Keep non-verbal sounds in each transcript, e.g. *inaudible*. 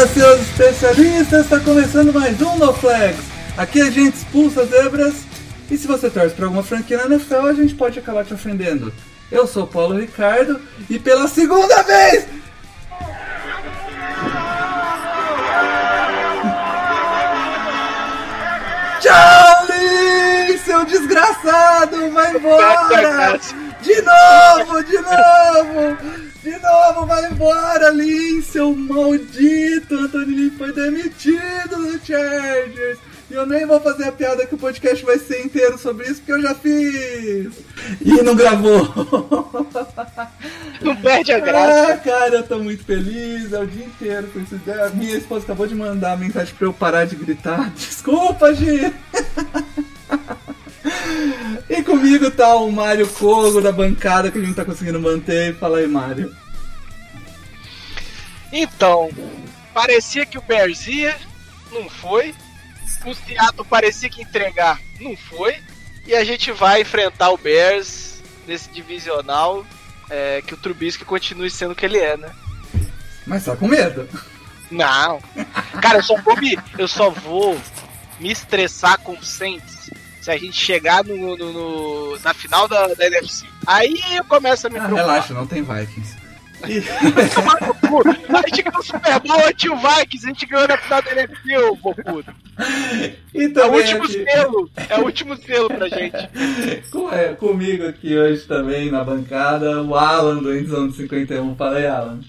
Fala, seus especialistas! Está começando mais um No Flags. Aqui a gente expulsa zebras e se você torce para alguma franquia na NFL, a gente pode acabar te ofendendo. Eu sou o Paulo Ricardo e pela segunda vez Charlie, seu desgraçado, vai embora! De novo, de novo! De novo, vai embora, Lin, seu maldito! Anthony Lin foi demitido do Chargers! E eu nem vou fazer a piada que o podcast vai ser inteiro sobre isso, porque eu já fiz! E não gravou! Não perde a graça. Ah, cara, eu tô muito feliz, é o dia inteiro com isso. A minha esposa acabou de mandar mensagem pra eu parar de gritar. *laughs* Desculpa, Gi! *laughs* E comigo tá o Mário Kogo da bancada que a gente não tá conseguindo manter. Fala aí, Mário. Então, parecia que o Bears ia, não foi. O Seattle parecia que entregar, não foi. E a gente vai enfrentar o Bears nesse divisional. é, que o Trubisky continue sendo o que ele é, né? Mas tá com medo. Não. Cara, eu só vou me, eu só vou me estressar com o Saints se a gente chegar no, no- no- na final da, da NFC. Aí eu começo a me Ah, preocupar. relaxa, não tem Vikings. *laughs* A gente ganhou o Super Bowl anti o Vikings, a gente ganhou na final da NFC, ô bocudo. E É o também último aqui, selo, é o último selo pra gente. *laughs* com- é, comigo aqui hoje também na bancada, o Alan do Endzone 51. Fala aí, Alan.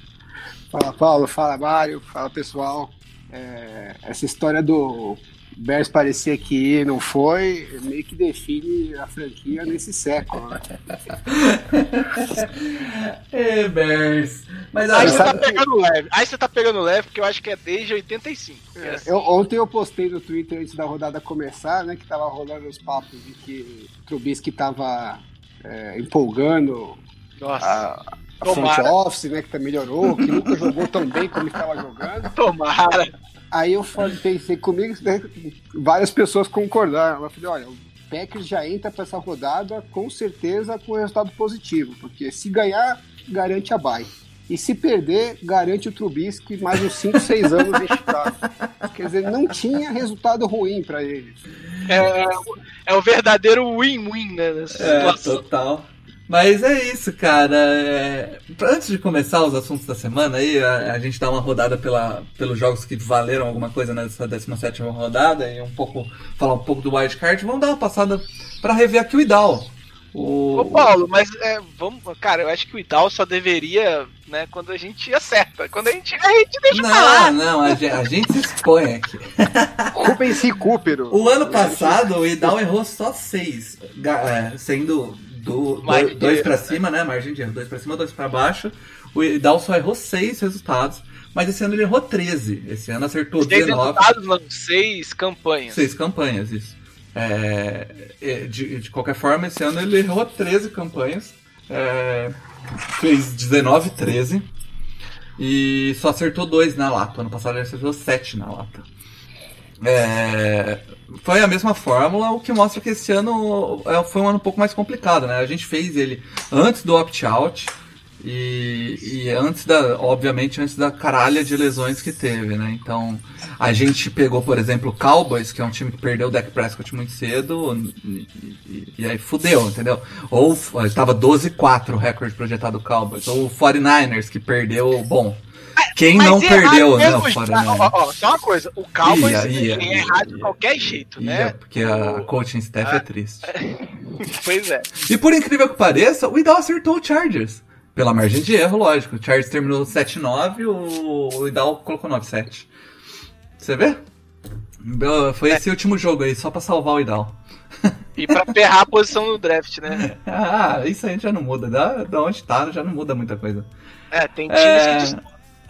Fala Paulo, fala Mário, fala pessoal. É, essa história do Bears parecia que não foi, meio que define a franquia nesse século. Né? *laughs* Ê, Bears. Mas Aí você tá que- pegando leve. Aí você tá pegando leve, porque eu acho que é desde 85. É assim. Eu, ontem eu postei no Twitter antes da rodada começar, né, que tava rolando os papos de que o Trubisky tava é, empolgando Nossa, a, a front office, né, que tá- melhorou, que nunca jogou tão bem como estava jogando. tomara. Aí eu falei, pensei comigo, né, várias pessoas concordaram. Eu falei, olha, o Packers já entra para essa rodada com certeza com resultado positivo, porque se ganhar, garante a bye. E se perder, garante o Trubisky mais uns 5, 6 anos em Chicago. *laughs* Quer dizer, não tinha resultado ruim para eles. É, é o verdadeiro win-win, né? Nessa É, situação. total. Mas é isso, cara. É, Antes de começar os assuntos da semana aí, a, a gente dá uma rodada pela, pelos jogos que valeram alguma coisa nessa 17 rodada e um pouco falar um pouco do wildcard. Vamos dar uma passada pra rever aqui o Idal. O... Ô Paulo, mas é, vamos, cara, eu acho que o Idal só deveria, né, quando a gente acerta. Quando a gente, a gente deixa pra lá. Não, não, a gente, a gente se expõe aqui. *laughs* Rubens Recupero. O ano passado o Idal errou só seis, é, sendo do, dois pra né? cima, né? Margem de erro, dois pra cima, dois pra baixo. O Idal só errou seis resultados, mas esse ano ele errou 13. Esse ano acertou Seis 19. resultados, não, seis campanhas. Seis campanhas, isso. É, é, de, de qualquer forma, esse ano ele errou 13 campanhas. é, fez 19, 13. E só acertou dois na lata. Ano passado ele acertou 7 na lata. É, foi a mesma fórmula, o que mostra que esse ano é, foi um ano um pouco mais complicado, né? A gente fez ele antes do opt-out e, e antes da, obviamente, antes da caralha de lesões que teve, né? Então, a gente pegou, por exemplo, o Cowboys, que é um time que perdeu o Dak Prescott muito cedo, e, e- e aí fudeu, entendeu? Ou estava 12-4 o recorde projetado do Cowboys, ou o 49ers, que perdeu, bom. Quem Mas não errar perdeu, né? mesmo, já- 49ers. ó, ó, só uma coisa, o Cowboys Ia, ia, ia ia, errar de qualquer jeito, Ia, né? porque a coaching staff é triste. *laughs* Pois é. E por incrível que pareça, o Idal acertou o Chargers. Pela margem de erro, lógico. O Chargers terminou 7-9, o o Idal colocou 9-7. Você vê? Foi esse último jogo aí, só pra salvar o Idal. *laughs* E pra ferrar a posição no draft, né? *laughs* Ah, isso aí já não muda. Da, da onde tá, já não muda muita coisa. É, tem times É, que.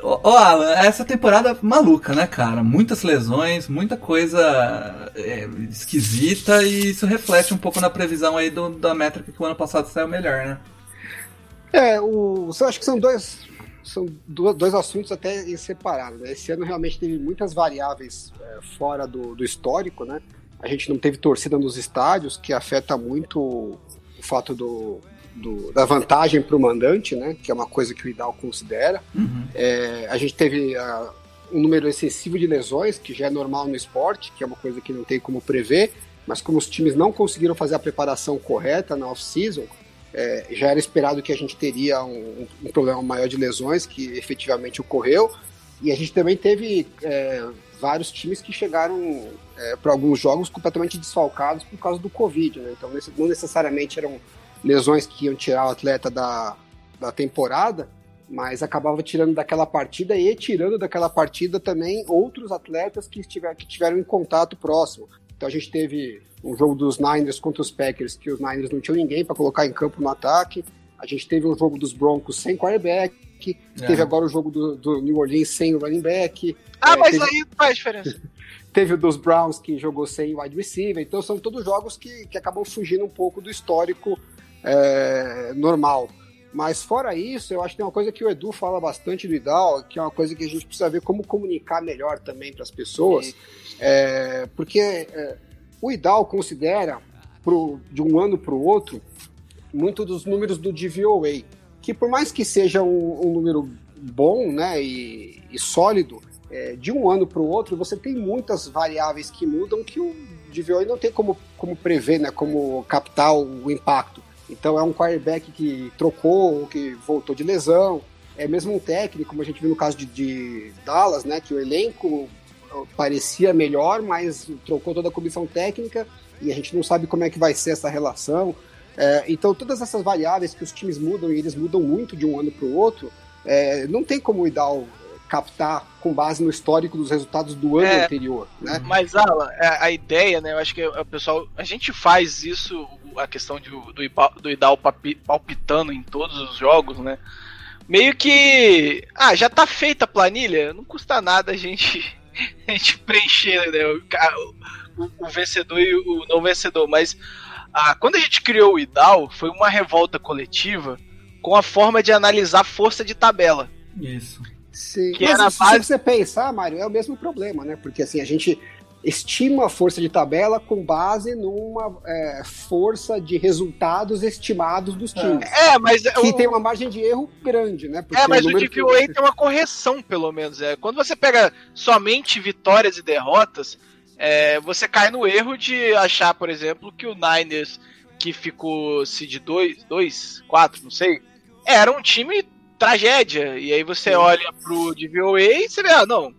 Ô, ô, Alan, essa temporada maluca, né, cara? Muitas lesões, muita coisa é, esquisita e isso reflete um pouco na previsão aí do, da métrica que o ano passado saiu melhor, né? É, o, acho que são dois, são dois assuntos até separados. Né? Esse ano realmente teve muitas variáveis é, fora do, do histórico, né? A gente não teve torcida nos estádios, que afeta muito o fato do, do, da vantagem para o mandante, né, que é uma coisa que o Idal considera. Uhum. É, a gente teve uh, um número excessivo de lesões, que já é normal no esporte, que é uma coisa que não tem como prever, mas como os times não conseguiram fazer a preparação correta na off-season, é, já era esperado que a gente teria um, um, problema maior de lesões, que efetivamente ocorreu. E a gente também teve é, vários times que chegaram é, para alguns jogos completamente desfalcados por causa do Covid. Né? Então, não necessariamente eram lesões que iam tirar o atleta da, da temporada, mas acabava tirando daquela partida e tirando daquela partida também outros atletas que, estiver, que tiveram em contato próximo. Então a gente teve um jogo dos Niners contra os Packers, que os Niners não tinham ninguém para colocar em campo no ataque. A gente teve um jogo dos Broncos sem quarterback. É. Teve agora o jogo do, do, New Orleans sem o running back. Ah, é, mas teve... aí faz diferença. *laughs* teve o dos Browns que jogou sem wide receiver. Então são todos jogos que, que acabam fugindo um pouco do histórico é, normal. Mas fora isso, eu acho que tem uma coisa que o Edu fala bastante do IDAL, que é uma coisa que a gente precisa ver como comunicar melhor também para as pessoas, é, porque é, o IDAL considera pro, de um ano para o outro muito dos números do DVOA, que por mais que seja um, um número bom né, e, e sólido, é, de um ano para o outro você tem muitas variáveis que mudam que o DVOA não tem como, como prever, né, como captar o, o impacto. Então é um quarterback que trocou ou que voltou de lesão. É mesmo um técnico, como a gente viu no caso de, de Dallas, né? Que o elenco parecia melhor, mas trocou toda a comissão técnica e a gente não sabe como é que vai ser essa relação. É, então todas essas variáveis que os times mudam e eles mudam muito de um ano para o outro, é, não tem como o Idal captar com base no histórico dos resultados do ano é, anterior, né? Mas Alan, a, é, a, ideia, né? Eu acho que o pessoal, a gente faz isso a questão de, do, do Idal palpitando em todos os jogos, né? Meio que. Ah, já tá feita a planilha, não custa nada a gente, *laughs* a gente preencher né, o, o, o vencedor e o não vencedor. Mas ah, quando a gente criou o Idal, foi uma revolta coletiva com a forma de analisar força de tabela. Isso. Sim. Que Mas era se, base... se você pensar, Mário, é o mesmo problema, né? Porque assim, a gente estima a força de tabela com base numa é, força de resultados estimados dos times. É, mas que o... tem uma margem de erro grande, né? Porque é, mas o, o DVOA que... tem uma correção, pelo menos. É quando você pega somente vitórias e derrotas, é, você cai no erro de achar, por exemplo, que o Niners que ficou se de 2, 4, não sei, era um time tragédia. E aí você olha pro DVOA e você vê, ah, não,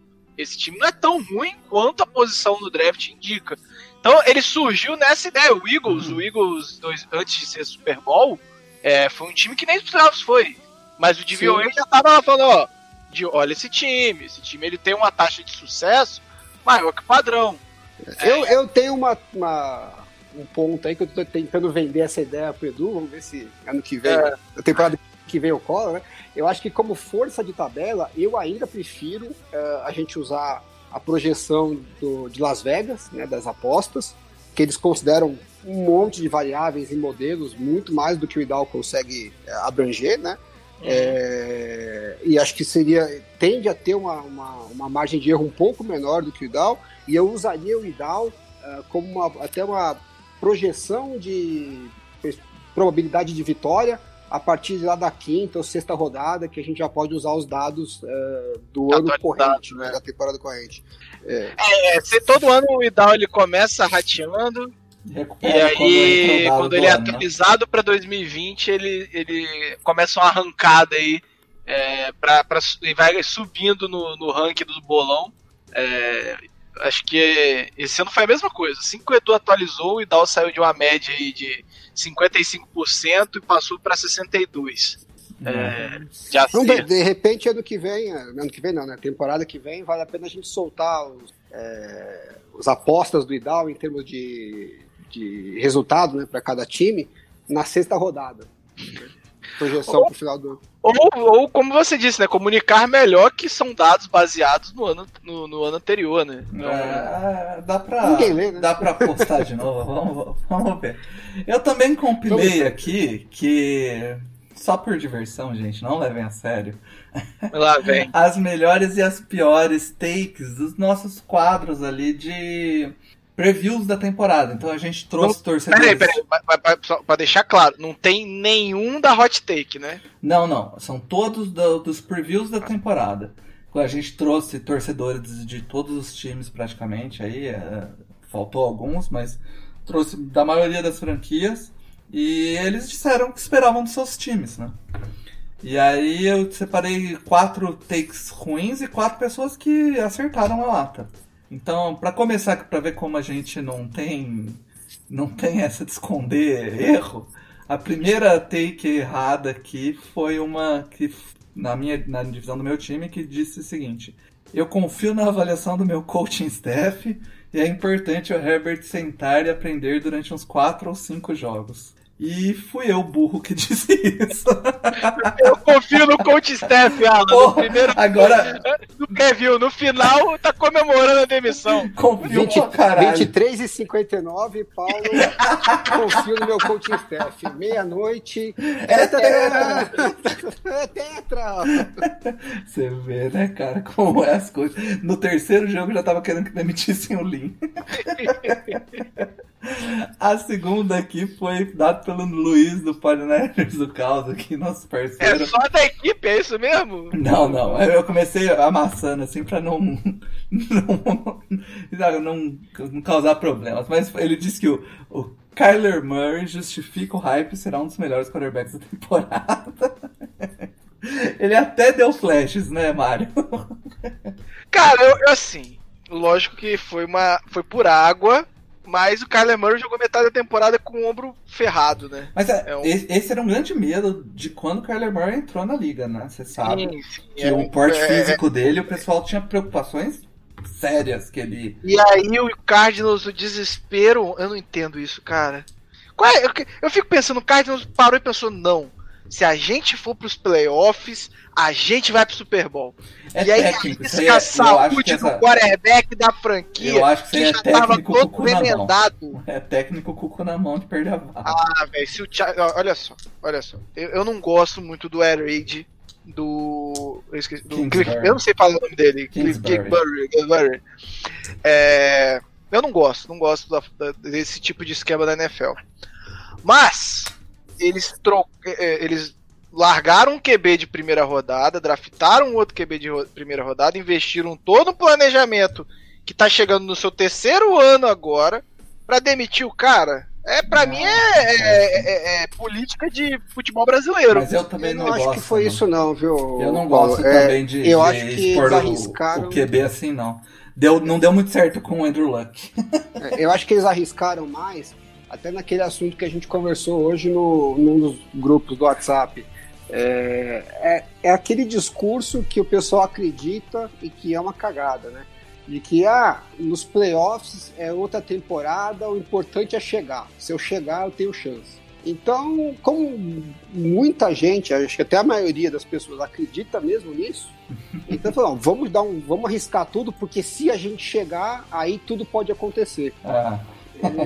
esse time não é tão ruim quanto a posição no draft indica. Então ele surgiu nessa ideia. O Eagles, uhum. o Eagles dois, antes de ser Super Bowl, é, foi um time que nem os playoffs foi. Mas o DVOA já tava lá falando, ó, de, olha esse time, esse time ele tem uma taxa de sucesso maior que o padrão. Eu, é, eu tenho uma, uma, um ponto aí que eu tô tentando vender essa ideia pro Edu, vamos ver se ano que vem, é. a temporada que vem o cola, né? Eu acho que como força de tabela, eu ainda prefiro uh, a gente usar a projeção do, de Las Vegas, né, das apostas, que eles consideram um monte de variáveis e modelos, muito mais do que o IDAL consegue uh, abranger, né? É, e acho que seria tende a ter uma, uma, uma, margem de erro um pouco menor do que o IDAL, e eu usaria o IDAL uh, como uma, até uma projeção de probabilidade de vitória a partir lá da quinta ou sexta rodada que a gente já pode usar os dados uh, do ano corrente, né, né, da temporada corrente. É. é, se todo ano o Idal ele começa rateando, e aí, quando ele é atualizado para 2020, ele, ele começa uma arrancada aí é, pra, pra, e vai subindo no, no ranking do bolão. É, acho que esse ano foi a mesma coisa. Assim que o Edu atualizou, o Idal saiu de uma média aí de 55% e passou para 62%. É, já não, de, de, repente, ano que vem, ano que vem não, né? Temporada que vem, vale a pena a gente soltar os, é, os apostas do Idal em termos de, de resultado né, para cada time na sexta rodada. Projeção Ou- pro final do ano. Ou, ou, como você disse, né? Comunicar melhor que são dados baseados no ano, no, no ano anterior, né? Então, É, dá pra. Ninguém lê, né? Dá pra postar de novo. *laughs* Vamos, vamos ver. Eu também compilei aqui que. Só por diversão, gente, não levem a sério. Lá vem. As melhores e as piores takes dos nossos quadros ali de previews da temporada. Então a gente trouxe torcedores. Peraí, peraí, pra, pra- só pra deixar claro, não tem nenhum da hot take, né? Não, não. São todos do- dos previews da temporada. A gente trouxe torcedores de todos os times praticamente aí. é, faltou alguns, mas trouxe da maioria das franquias. E eles disseram que esperavam dos seus times, né? E aí eu separei quatro takes ruins e quatro pessoas que acertaram a lata. Então, pra começar, pra ver como a gente não tem não tem essa de esconder erro, a primeira take errada aqui foi uma que na minha na divisão do meu time que disse o seguinte: Eu confio na avaliação do meu coaching staff e é importante o Herbert sentar e aprender durante uns 4 ou 5 jogos. E fui eu, burro, que *laughs* disse isso. Eu confio no coach Steph, Alan. Porra, primeiro agora *laughs* no preview, no final tá comemorando a demissão. confio 20, pra caralho. 23 e 59, Paulo, confio no meu coaching staff. Meia-noite, é tetra! É tetra! Você vê, né, cara, como é as coisas. No terceiro jogo já tava querendo que demitissem o Lin. *laughs* A segunda aqui foi dada pelo Luiz do Podneters do Caos aqui, nosso É parceiro. só da equipe, é isso mesmo? Não, não, eu comecei amassando assim pra não não, *laughs* não, não causar problemas, mas ele disse que o, o Kyler Murray justifica o hype e será um dos melhores quarterbacks da temporada. *laughs* Ele até deu flashes, né, Mário? *laughs* Cara, eu, eu, assim, lógico que foi uma foi por água, mas o Kyler Murray jogou metade da temporada com o ombro ferrado, né? Mas é, É um- esse, era um grande medo de quando o Kyler Murray entrou na liga, né? Você sabe. Sim, sim, que é o um- porte é- físico dele, o pessoal tinha preocupações sérias que ele. E aí o Cardinals, o desespero, eu não entendo isso, cara. Qual é? Eu, eu fico pensando, o Cardinals parou e pensou, não. Se a gente for pros playoffs, a gente vai pro Super Bowl. É e aí técnico, arrisca é- a que saúde essa- do quarterback da franquia, Eu acho que que aí já é tava todo remendado. É técnico com o cu na mão de perder a vaga. Ah, velho, se o ó, Olha só, olha só. Eu, eu não gosto muito do Air Raid do. Eu esqueci. Do. Cliff, eu não sei falar o nome dele. Cliff Kingsbury. É, eu não gosto, não gosto da- da- desse tipo de esquema da NFL. Mas eles tro eh, eles largaram um QB de primeira rodada, draftaram um outro QB de ro- primeira rodada, investiram todo um planejamento que tá chegando no seu terceiro ano agora pra demitir o cara. É, pra mim é, é- é- é política de futebol brasileiro. Mas eu também Eu não, não acho gosto. que foi não. isso não, viu? Eu não gosto É, também de, eu de acho que expor eles o- arriscaram. o, QB assim, não. Deu, não deu muito certo com o Andrew Luck. É, Eu acho que eles arriscaram mais, até naquele assunto que a gente conversou hoje no, num dos grupos do WhatsApp. É, é, é aquele discurso que o pessoal acredita e que é uma cagada, né? De que ah, nos playoffs é outra temporada, o importante é chegar. Se eu chegar, eu tenho chance. Então, como muita gente, acho que até a maioria das pessoas acredita mesmo nisso, *laughs* então falou, vamos dar um, vamos arriscar tudo, porque se a gente chegar, aí tudo pode acontecer. Ah,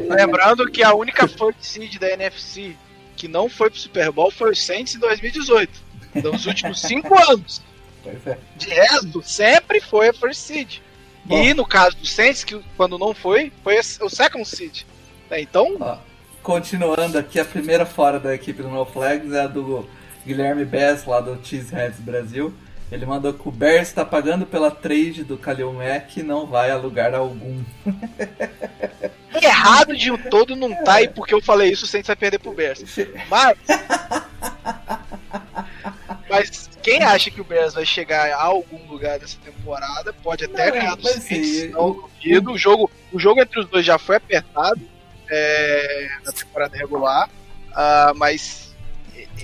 Lembrando que a única first seed da NFC que não foi pro Super Bowl foi o Saints em 2018. Nos últimos cinco *laughs* anos. pois é. De resto, sempre foi a first seed. Bom. E no caso do Saints, que quando não foi, foi o second seed. É, Então, Ó, continuando aqui, a primeira fora da equipe do No Flags é a do Guilherme Bess, lá do Cheeseheads Brasil. Ele mandou que o Bears está pagando pela trade do Kalil Mack e não vai a lugar algum. *laughs* errado de um todo não tá, e porque eu falei isso, o Saints vai perder pro Bears. Mas. Mas quem acha que o Bears vai chegar a algum lugar dessa temporada pode até Não, ganhar do Saints. Não duvido. O jogo, o jogo entre os dois já foi apertado é, na temporada regular. ah, mas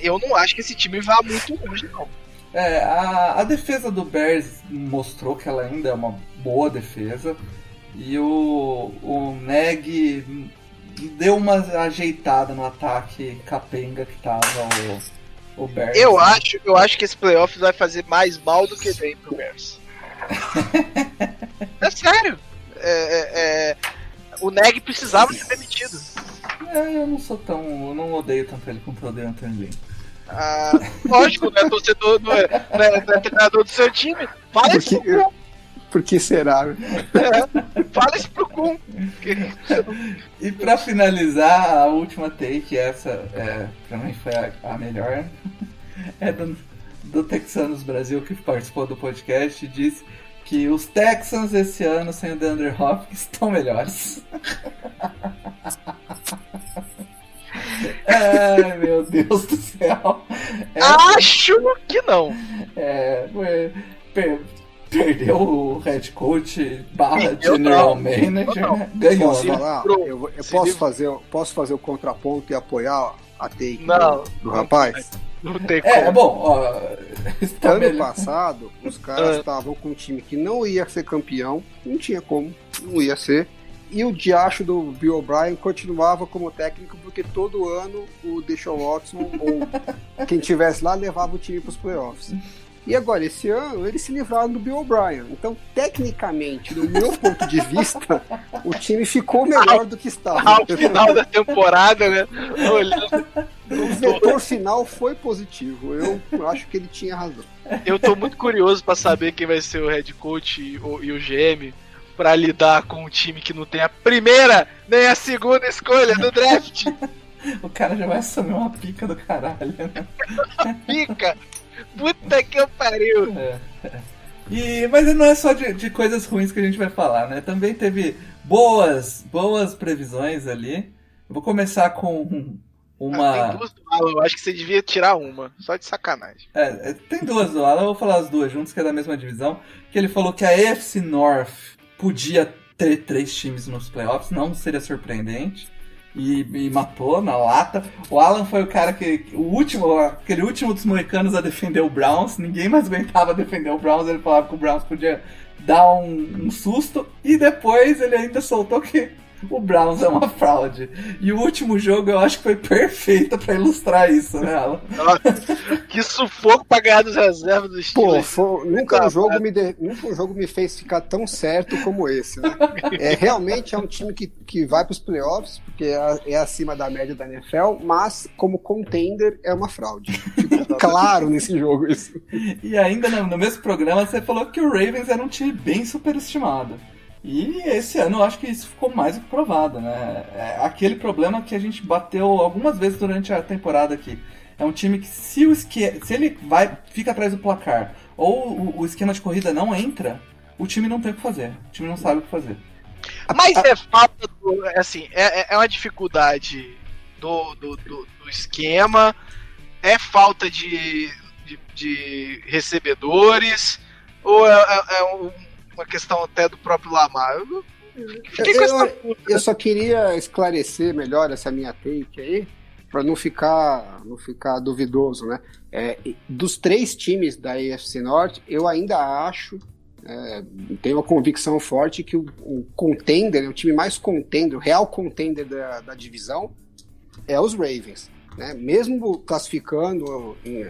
eu não acho que esse time vá muito longe, não. É, a, a defesa do Bears mostrou que ela ainda é uma boa defesa. E o, o Neg deu uma ajeitada no ataque capenga que tava o, o Bears. Eu acho, eu acho que esse playoff vai fazer mais mal do que bem pro Bears. *laughs* é sério. É, é, é, o Neg precisava ser demitido. É, eu não sou tão. Eu não odeio tanto ele quanto eu odeio Anthony Lynn. Ah, lógico, né? Torcedor não é, não é, não é treinador do seu time. Fala isso. Por que será? É, fala isso pro Kun. E pra finalizar, a última take, essa é, pra mim foi a, a melhor, é do, do Texanos Brasil que participou do podcast e disse que os Texans esse ano sem o DeAndre Hopkins estão melhores. *laughs* Ai meu Deus do céu. É, Acho que não. é, foi- perdeu o head coach barra general manager, né? ganhou. Posso né? falar? livrou. Eu, eu posso, fazer, posso fazer o contraponto e apoiar a take Não. do, do rapaz? Não tem É, como. bom, ó, está *laughs* Ano melhor. passado, os caras Ah. estavam com um time que não ia ser campeão, não tinha como, não ia ser. E o diacho do Bill O'Brien continuava como técnico, porque todo ano o Deshaun Watson ou quem tivesse lá levava o time para os playoffs. E agora, esse ano, eles se livraram do Bill O'Brien. Então, tecnicamente, do meu ponto de vista, o time ficou melhor do que estava. Ao final da temporada, né? Olhando, O vetor final foi positivo. Eu acho que ele tinha razão. eu tô muito curioso pra saber quem vai ser o head coach e o, e o GM pra lidar com um time que não tem a primeira nem a segunda escolha do draft. O cara já vai assumir uma pica do caralho, né? Fica! Puta que eu pariu! É. E, mas não é só de, de coisas ruins que a gente vai falar, né? Também teve boas, boas previsões ali. Eu vou começar com Ah, uma. tem duas do Alan, eu acho que você devia tirar uma, só de sacanagem. É, é, tem duas do Alan, eu vou falar as duas juntas, que é da mesma divisão. Que ele falou que a AFC North podia ter três times nos playoffs, não seria surpreendente. E, e matou na lata. O Alan foi o cara que. O último, aquele último dos moicanos a defender o Browns. Ninguém mais aguentava defender o Browns. Ele falava que o Browns podia dar um, um susto. E depois ele ainda soltou que o Browns é uma fraude. E o último jogo eu acho que foi perfeito pra ilustrar isso, né, Alan? Nossa, que sufoco pra ganhar dos reservas do Pô, Steelers. foi- nunca, Tá, um jogo me de- nunca um jogo me fez ficar tão certo como esse, né? É, realmente é um time que, que vai para os playoffs, porque é, é acima da média da NFL, mas como contender é uma fraude. Ficou *laughs* claro nesse jogo isso. E ainda no, no mesmo programa você falou que o Ravens era um time bem superestimado. E esse ano eu acho que isso ficou mais do que provado, né? É aquele problema que a gente bateu algumas vezes durante a temporada aqui. É um time que se, o esque... se ele vai, fica atrás do placar ou o, o esquema de corrida não entra, o time não tem o que fazer. O time não sabe o que fazer. Mas é falta do. Assim, é, é- é uma dificuldade do, do, do- do esquema, é falta de, de, de recebedores, ou é, é- é um- uma questão até do próprio Lamar? Eu fiquei com essa Eu, eu só queria esclarecer melhor essa minha take aí, para não ficar, não ficar duvidoso, né? É, dos três times da AFC Norte, eu ainda acho, é, tenho uma convicção forte que o, o contender, o time mais contender, o real contender da, da divisão, é os Ravens. Né? Mesmo classificando, em,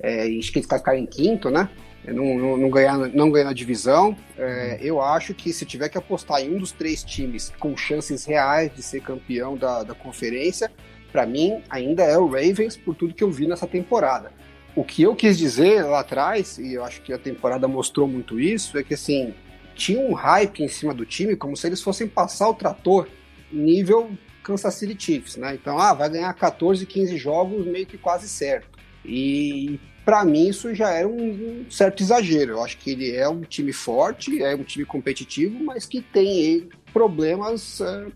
é, acho que eles classificaram em quinto, né? Não, não, não ganhar, não ganhar na divisão, é, eu acho que se tiver que apostar em um dos três times com chances reais de ser campeão da, da conferência, para mim ainda é o Ravens por tudo que eu vi nessa temporada. O que eu quis dizer lá atrás, e eu acho que a temporada mostrou muito isso, é que assim, tinha um hype em cima do time como se eles fossem passar o trator nível Kansas City Chiefs, né? Então, ah, vai ganhar 14, 15 jogos meio que quase certo. E para mim isso já era um, certo exagero. Eu acho que ele é um time forte, é um time competitivo, mas que tem problemas é,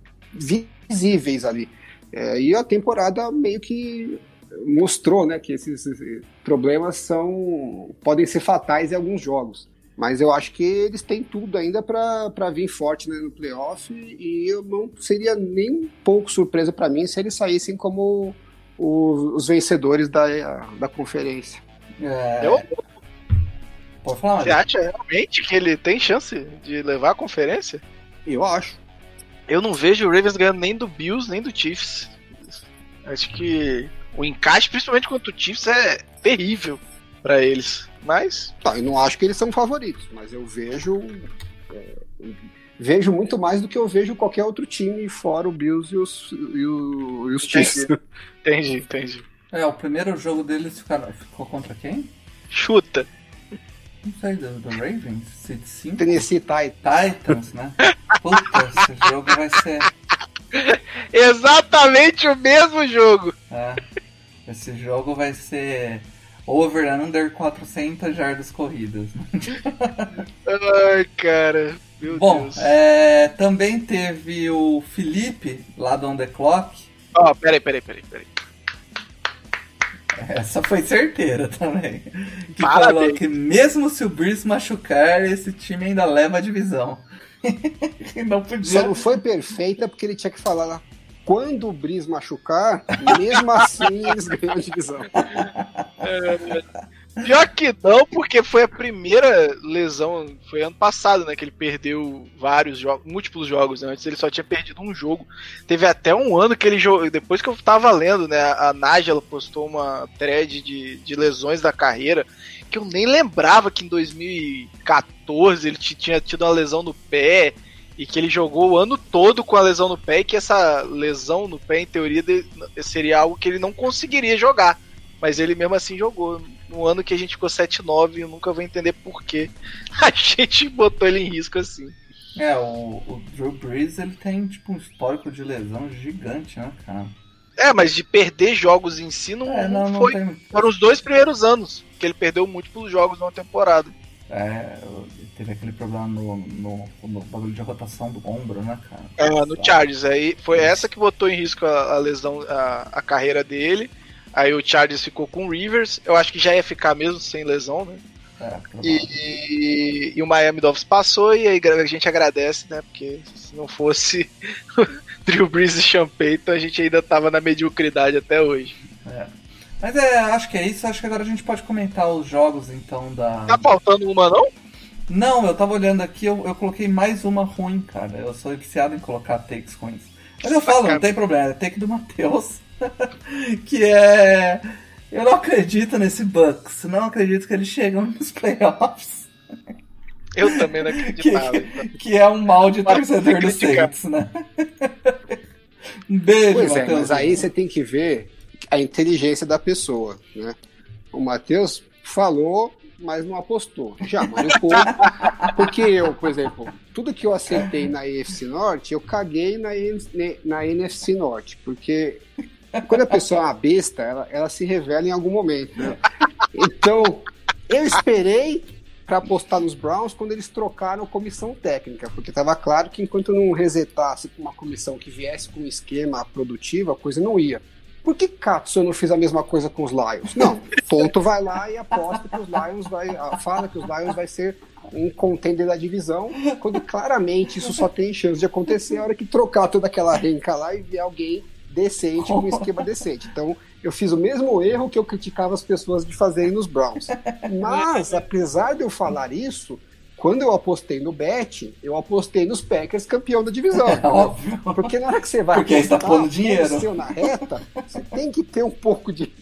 visíveis ali. É, e a temporada meio que mostrou, né, que esses, esses problemas são podem ser fatais em alguns jogos. Mas eu acho que eles têm tudo ainda para vir forte né, no playoff e eu não seria nem um pouco surpresa para mim se eles saíssem como os vencedores da, da conferência. É... Eu- Pode falar, Você acha realmente que ele tem chance de levar a conferência? Eu acho. Eu não vejo o Ravens ganhando nem do Bills, nem do Chiefs. Acho que o encaixe, principalmente contra o Chiefs, é terrível para eles. Mas. Tá, eu não acho que eles são favoritos, mas eu vejo. É, vejo muito mais do que eu vejo qualquer outro time, fora o Bills e os, e, o, e os Chiefs. Entendi, entendi. É, o primeiro jogo deles ficaram, ficou contra quem? Chuta. Não sei, do, do Ravens? Seed 5? Tennessee Titans. Titans, né? Puta, esse jogo vai ser. Exatamente o mesmo jogo. É, esse jogo vai ser over under 400 jardas corridas. Ai, cara. Meu Bom, Deus. é, também teve o Felipe, lá do On The Clock. Ó, peraí, peraí, peraí, peraí. *laughs* Essa foi certeira também. Que Parabéns. falou que mesmo se o Breeze machucar, esse time ainda leva a divisão. *laughs* E não Só podia. não foi perfeita porque ele tinha que falar lá. Quando o Brice machucar, mesmo assim eles ganham a divisão. *laughs* Pior que não, porque foi a primeira lesão, foi ano passado, né? Que ele perdeu vários jogos, múltiplos jogos. Né, antes ele só tinha perdido um jogo. Teve até um ano que ele jogou. Depois que eu tava lendo, né? A Nájela postou uma thread de, de lesões da carreira. Que eu nem lembrava que em 2014 ele tinha tido uma lesão no pé. E que ele jogou o ano todo com a lesão no pé. E que essa lesão no pé, em teoria, seria algo que ele não conseguiria jogar. Mas ele mesmo assim jogou. No ano que a gente ficou 7-9, eu nunca vou entender por que *laughs* a gente botou ele em risco assim. É, o, o Drew Brees ele tem tipo um histórico de lesão gigante, né, cara? É, mas de perder jogos em si não, É, não não, foi. tem. Foram os dois primeiros anos que ele perdeu múltiplos jogos numa temporada. É, teve aquele problema no, no, no bagulho de rotação do ombro, né, cara? É, no Chargers. Aí foi essa que botou em risco a, a lesão, a, a carreira dele. Aí o Chargers ficou com o Rivers. Eu acho que já ia ficar mesmo sem lesão, né? É. E, e o Miami Dolphins passou e aí a gente agradece, né? Porque se não fosse *laughs* Drew Brees e Sean Payton, a gente ainda tava na mediocridade até hoje. Mas é, acho que é isso. Acho que agora a gente pode comentar os jogos, então, da. Tá faltando uma, não? Não, eu tava olhando aqui, eu, eu coloquei mais uma ruim, cara. Eu sou viciado em colocar takes ruins. Mas eu falo, não tem problema, é take do Matheus. *laughs* que é. Eu não acredito nesse Bucks. Não acredito que eles chegam *laughs* nos playoffs. Eu também não Que, acreditava. então. que é um mal de torcedor do. Saints, né? *laughs* Um beijo, Pois é, Matheus. mas aí você tem que ver a inteligência da pessoa, né? O Matheus falou, mas não apostou. Já marcou. Porque eu, por exemplo, tudo que eu acertei na EFC Norte, eu caguei na, na NFC Norte. Porque quando a pessoa é uma besta, ela, ela se revela em algum momento. né? Então, eu esperei para apostar nos Browns quando eles trocaram comissão técnica, porque estava claro que enquanto não resetasse uma comissão que viesse com um esquema produtivo, a coisa não ia. Por que Katsu não fez a mesma coisa com os Lions? Não, Ponto vai lá e aposta que os Lions vai, fala que os Lions vai ser um contender da divisão, quando claramente isso só tem chance de acontecer a hora que trocar toda aquela renca lá e vier alguém decente com um *laughs* esquema decente. Então, eu fiz o mesmo erro que eu criticava as pessoas de fazerem nos Browns. Mas, apesar de eu falar isso, quando eu apostei no bet, eu apostei nos Packers campeão da divisão. *laughs* É óbvio. Porque na hora que você vai Porque tá apostar, pondo dinheiro. na reta, você tem que ter um pouco de.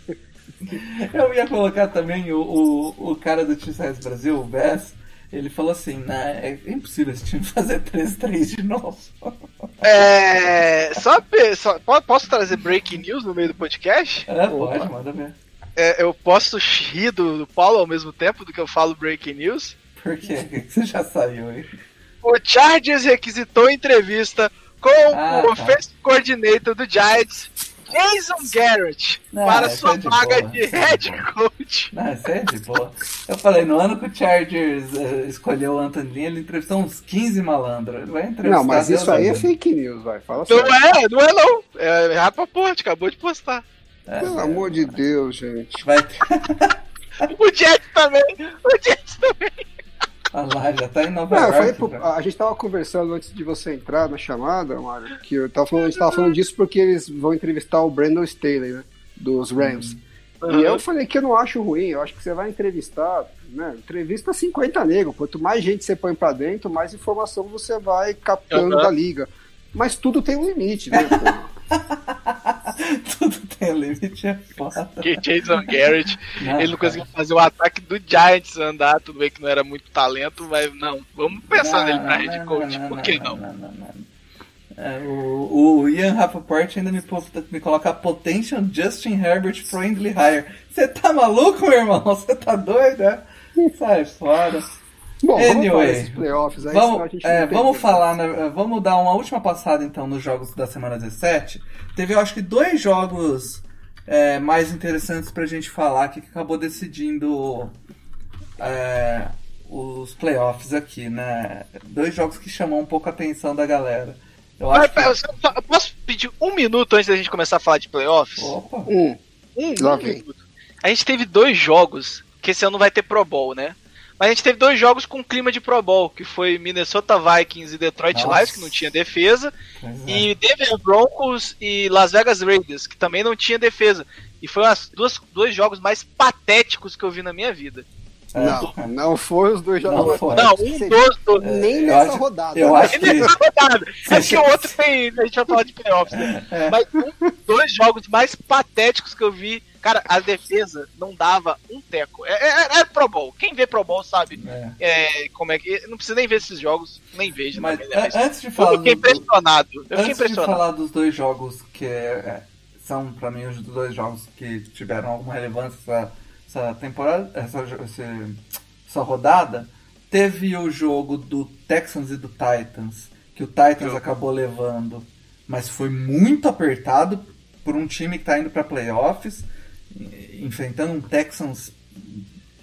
Eu ia colocar também o, o, o cara do T-Size Brasil, o Bess. Ele falou assim, né? É impossível esse time fazer 3-3 *laughs* de novo. É. Só, pe- só- po- posso trazer breaking news no meio do podcast? É, pode, manda ver. É, eu posso rir do, do Paulo ao mesmo tempo do que eu falo breaking news? Por quê? O que que Você já saiu aí? O Chargers requisitou entrevista com Ah, o tá. offensive coordinator do Giants, Jason Garrett, Não, para sua é de vaga boa. de head coach. *laughs* Não, isso aí é de boa. Eu falei, no ano que o Chargers eh, escolheu o Anthony Lynn, ele entrevistou uns 15 malandros. Ele vai entrevistar Não, mas Deus isso aí é fake news, vai. Fala Não sério. é, não é não. É Rapaporte, acabou de postar. É, Pelo é, amor de Deus, gente. Vai. *laughs* O Jets também, o Jets também. Olha lá, já tá em Nova Não, York. falei pro- a gente tava conversando antes de você entrar na chamada, Mário, que eu tava falando, a gente tava falando disso porque eles vão entrevistar o Brandon Staley, né? Dos Rams. Uhum. E eu falei que eu não acho ruim, eu acho que você vai entrevistar, né? Entrevista 50 negros. Quanto mais gente você põe pra dentro, mais informação você vai captando Uhum. da liga. Mas tudo tem um limite, né? *laughs* *laughs* Tudo tem limite, é foda. Que Jason Garrett, Não, ele não conseguiu fazer o ataque do Giants andar, tudo bem que não era muito talento, mas não, vamos pensar nele pra head coach, por que não? É, o, o Ian Rappaport ainda me, me coloca Potential Justin Herbert Friendly Hire. Você tá maluco, meu irmão? Você tá doido, é? Sai fora. Bom, vamos Anyway, falar desses playoffs aí, senão a Vamos, gente é, vamos falar, né, vamos dar uma última passada então nos jogos da semana 17. Teve, eu acho que, dois jogos é, mais interessantes pra gente falar que acabou decidindo é, os playoffs aqui, né? Dois jogos que chamam um pouco a atenção da galera. Eu Mas, acho que... pera, eu posso pedir um minuto antes da gente começar a falar de playoffs? Opa! Um, Um, um minuto. A gente teve dois jogos, que esse ano não vai ter Pro Bowl, né? Mas a gente teve dois jogos com clima de Pro Bowl, que foi Minnesota Vikings e Detroit Nossa. Lions, que não tinha defesa, Pois é. e Denver Broncos e Las Vegas Raiders, que também não tinha defesa. E foi as duas dois jogos mais patéticos que eu vi na minha vida. É, não, não foi os dois Não jogos. foi. Não, um dos dois. Nem eu nessa acho- rodada. eu acho Ele é rodada. É porque Você- o outro tem. A gente vai falar de playoffs, né? É. Mas um, dois jogos mais patéticos que eu vi. Cara, a defesa não dava um teco. É, é, é Pro Bowl. Quem vê Pro Bowl sabe É. é, como é que. Não precisa nem ver esses jogos. Nem vejo, Mas na verdade. a- antes de Eu falar fiquei do- do- impressionado. Eu fiquei Antes de impressionado. falar dos dois jogos que é, são pra mim os dois jogos que tiveram alguma relevância essa, essa temporada, essa, esse- essa rodada, teve o jogo do Texans e do Titans, que o Titans Eu- acabou levando, mas foi muito apertado por um time que tá indo pra playoffs, enfrentando um Texans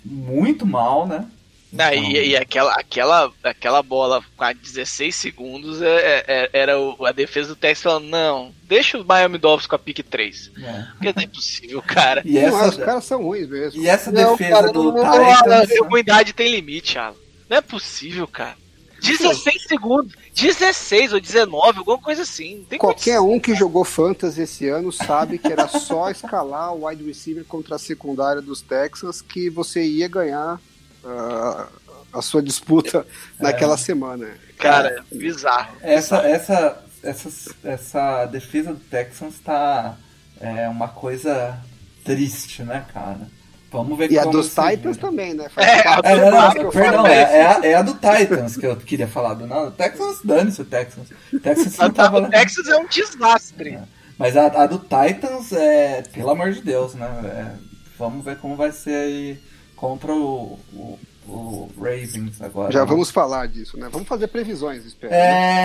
muito mal, né? Então, e, e aquela, aquela, aquela bola com a 16 segundos é- é- era o- a defesa do Texas falando: não, deixa o Miami Dolphins com a pique 3. é. Porque não é possível, cara. E Não, os essa, caras são ruins mesmo. e essa Não, defesa cara, do Titans. A ruindade tem limite, Alan. Não é possível, cara. 16 segundos, 16 ou 19, alguma coisa assim. Qualquer condição. um que jogou Fantasy esse ano sabe que era só *laughs* escalar o wide receiver contra a secundária dos Texans que você ia ganhar ah, a sua disputa naquela semana. Cara, é bizarro. Essa, essa, essa, essa defesa do Texans tá é uma coisa triste, né, cara? Vamos ver E a como dos Titans vira. também, né? Faz É, É, não, não, perdão, é, é, a, é a do Titans que eu queria falar. Do, não, o Texans, dane-se o Texans. O Texans não tava. o Texas é um desastre. Mas a, a do Titans é, pelo amor de Deus, né? é, vamos ver como vai ser aí contra o, o, o Ravens agora. Já né? vamos falar disso, né? Vamos fazer previsões, espero. né?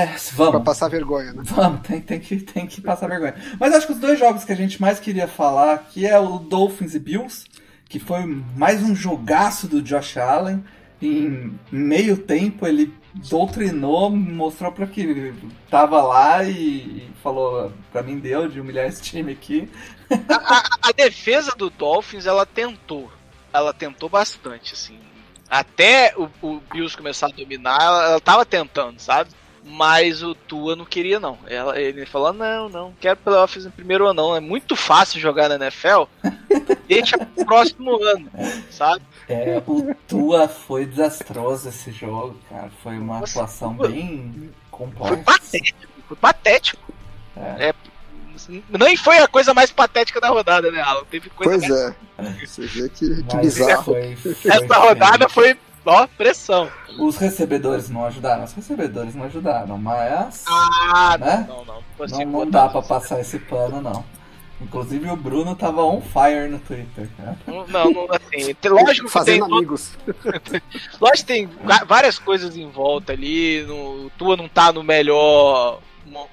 É, vamos. Pra passar vergonha, né? Vamos, tem, tem, que, tem que passar vergonha. Mas acho que os dois jogos que a gente mais queria falar aqui é o Dolphins e Bills, que foi mais um jogaço do Josh Allen. Em meio tempo ele doutrinou, mostrou para que tava lá e, falou pra mim deu de humilhar esse time aqui. *laughs* A, a- a defesa do Dolphins, ela tentou. Ela tentou bastante, assim. Até o, o Bills começar a dominar, ela, ela tava tentando, sabe? Mas o Tua não queria, não. Ela, ele falou: não, não, quero playoffs em primeiro ano, não. É muito fácil jogar na NFL. *laughs* Deixa pro próximo ano, sabe? É, o Tua foi desastroso esse jogo, cara. Foi uma Nossa, atuação Tua- bem Foi complexa. patético, foi patético. É. É, nem foi a coisa mais patética da rodada, né, Alan? Teve coisa Pois é. Você vê que, que bizarro. foi- foi Essa rodada foi, ó, pressão. Os recebedores não ajudaram, os recebedores não ajudaram, mas Ah, Né? não, não. Não, não, dá pra passar esse pano, não. Inclusive o Bruno tava on fire no Twitter, né? Não, não, assim, *laughs* tem- lógico que tem, Fazendo todo- amigos. *laughs* lógico que tem várias coisas em volta ali, no, o Tua não tá no melhor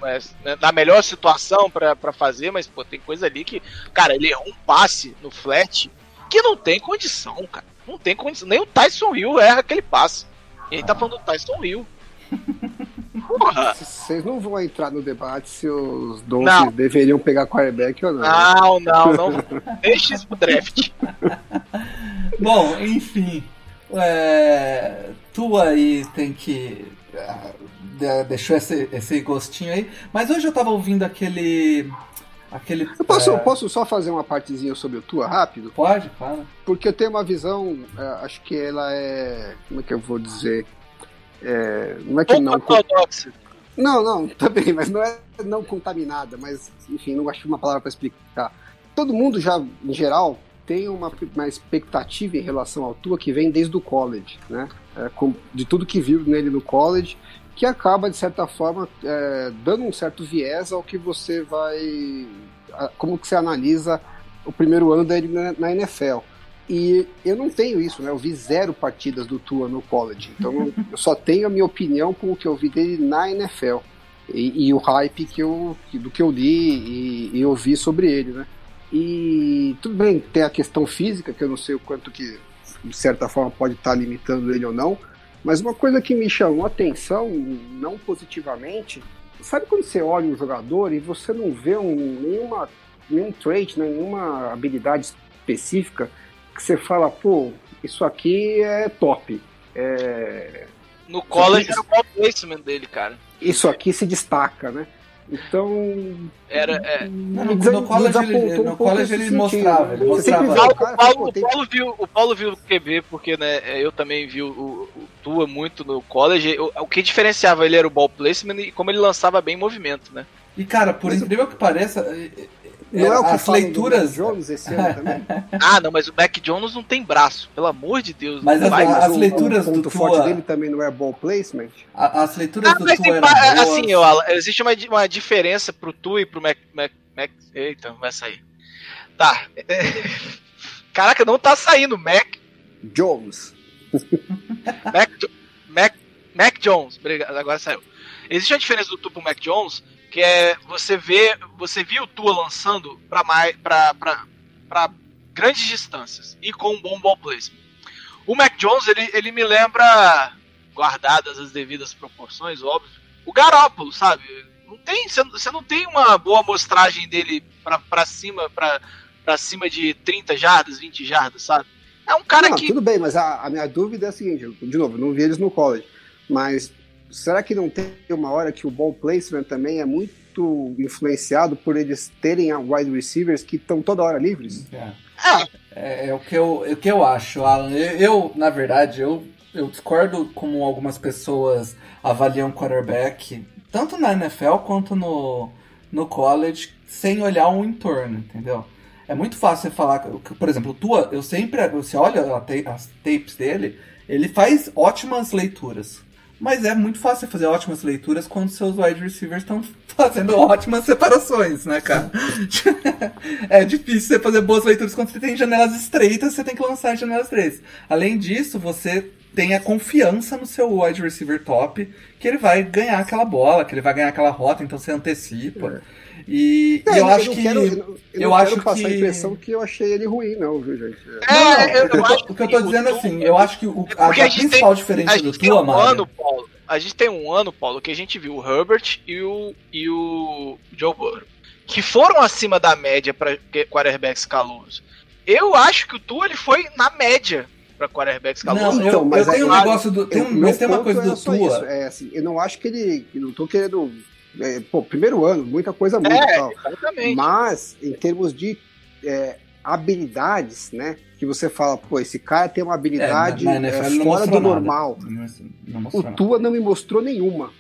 é, né, na melhor situação pra, pra fazer, mas pô, tem coisa ali que, cara, ele errou um passe no flat que não tem condição, cara. Não tem condição. Nem o Tyson Hill erra aquele passe. E aí tá falando do Tyson Hill. *laughs* Porra! Vocês não vão entrar no debate se os Dolphins Não. deveriam pegar quarterback ou não. Não, não, não. *laughs* Deixa isso pro draft. *laughs* Bom, enfim. É, tu aí tem que. ah, de- Deixou esse, esse gostinho aí. Mas hoje eu tava ouvindo aquele. Aquele. Eu posso, é, posso só fazer uma partezinha sobre o Tua rápido? Pode, fala. Porque eu tenho uma visão, é, acho que ela é. Como é que eu vou dizer? É, não é que não. Não, não, *laughs* também, mas não é não contaminada, mas enfim, não acho uma palavra para explicar. Todo mundo já, em geral, tem uma, uma expectativa em relação ao Tua que vem desde o college, né? É, com, de tudo que viu nele no college, que acaba, de certa forma, é, dando um certo viés ao que você vai. A, como que você analisa o primeiro ano dele na, na, NFL. E eu não tenho isso, né? Eu vi zero partidas do Tua no college. Então *laughs* eu só tenho a minha opinião com o que eu vi dele na NFL. E, e o hype que eu, do que eu li e, e ouvi sobre ele, né? E tudo bem, tem a questão física, que eu não sei o quanto que, de certa forma, pode estar limitando ele ou não. Mas uma coisa que me chamou a atenção, não positivamente, sabe quando você olha um jogador e você não vê um, nenhuma, nenhum trait, né, nenhuma habilidade específica que você fala, pô, isso aqui é top. É... No college era o placement dele, cara. Isso aqui se destaca, né? Então. Era. É. No, no college ele, no um college ele mostrava. Ele mostrava. O, Paulo, cara, Paulo, o, Paulo viu, o Paulo viu o QB, porque né, eu também vi o, o Tua muito no college. O, o que diferenciava ele era o ball placement e como ele lançava bem movimento, né? E cara, por Mas incrível que pareça, não é o que as leituras. Jones esse ano também? *laughs* ah, não, mas o Mac Jones não tem braço, pelo amor de Deus. Mas as, as, as leituras o, o do forte tua... dele também não é ball placement? as leituras ah, do mas tua eram Assim, existe uma, uma diferença pro tu e pro Mac, Mac, Mac... Eita, vai sair. Tá. *laughs* Caraca, não tá saindo, Mac. Jones. Mac, Mac, Mac Jones. Agora saiu. Existe uma diferença do tu pro Mac Jones que é você vê, você viu o Tua lançando para mais para grandes distâncias e com um bom ball placement. O Mac Jones ele, ele me lembra guardadas as devidas proporções, óbvio. O Garópolo, sabe? Não tem, você não tem uma boa amostragem dele para cima para para cima de 30 jardas, 20 jardas, sabe? É um cara não, que tudo bem, mas a, a minha dúvida é a seguinte, de novo, não vi eles no college, mas será que não tem uma hora que o ball placement também é muito influenciado por eles terem wide receivers que estão toda hora livres? É. É, é, o, que eu, é o que eu acho, Alan. Eu, eu, na verdade, eu, eu discordo como algumas pessoas avaliam quarterback, tanto na NFL quanto no, no college, sem olhar o entorno, entendeu? É muito fácil você falar, por exemplo, tua, eu sempre, você olha as tapes dele, ele faz ótimas leituras. Mas é muito fácil fazer ótimas leituras quando seus wide receivers estão fazendo ótimas separações, né, cara? *laughs* é difícil você fazer boas leituras quando você tem janelas estreitas, você tem que lançar janelas estreitas. Além disso, você tem a confiança no seu wide receiver top que ele vai ganhar aquela bola, que ele vai ganhar aquela rota, então você antecipa. É. E, é, eu, acho que. Quero, eu, eu não acho quero passar que... a impressão que eu achei ele ruim, não, viu, gente? É, não, não, eu, eu acho o que eu tô dizendo é assim, eu acho que o, a, a, a principal tem, diferença do tua, um ano, Paulo, A gente tem um ano, Paulo, que a gente viu o Herbert e o, e o Joe Burrow, que foram acima da média para quarterbacks calouros. Eu acho que o Tua ele foi na média para quarterbacks calouros. Não, então, mas eu tenho um negócio do. Tem mas tem uma coisa do Tua. É assim, eu não acho que ele. Eu não tô querendo é, pô, primeiro ano, muita coisa muda é, tal. Exatamente. Mas, em termos de é, habilidades, né? Que você fala, pô, esse cara tem uma habilidade é, é fora do normal. Não, não o Tua não me mostrou nenhuma.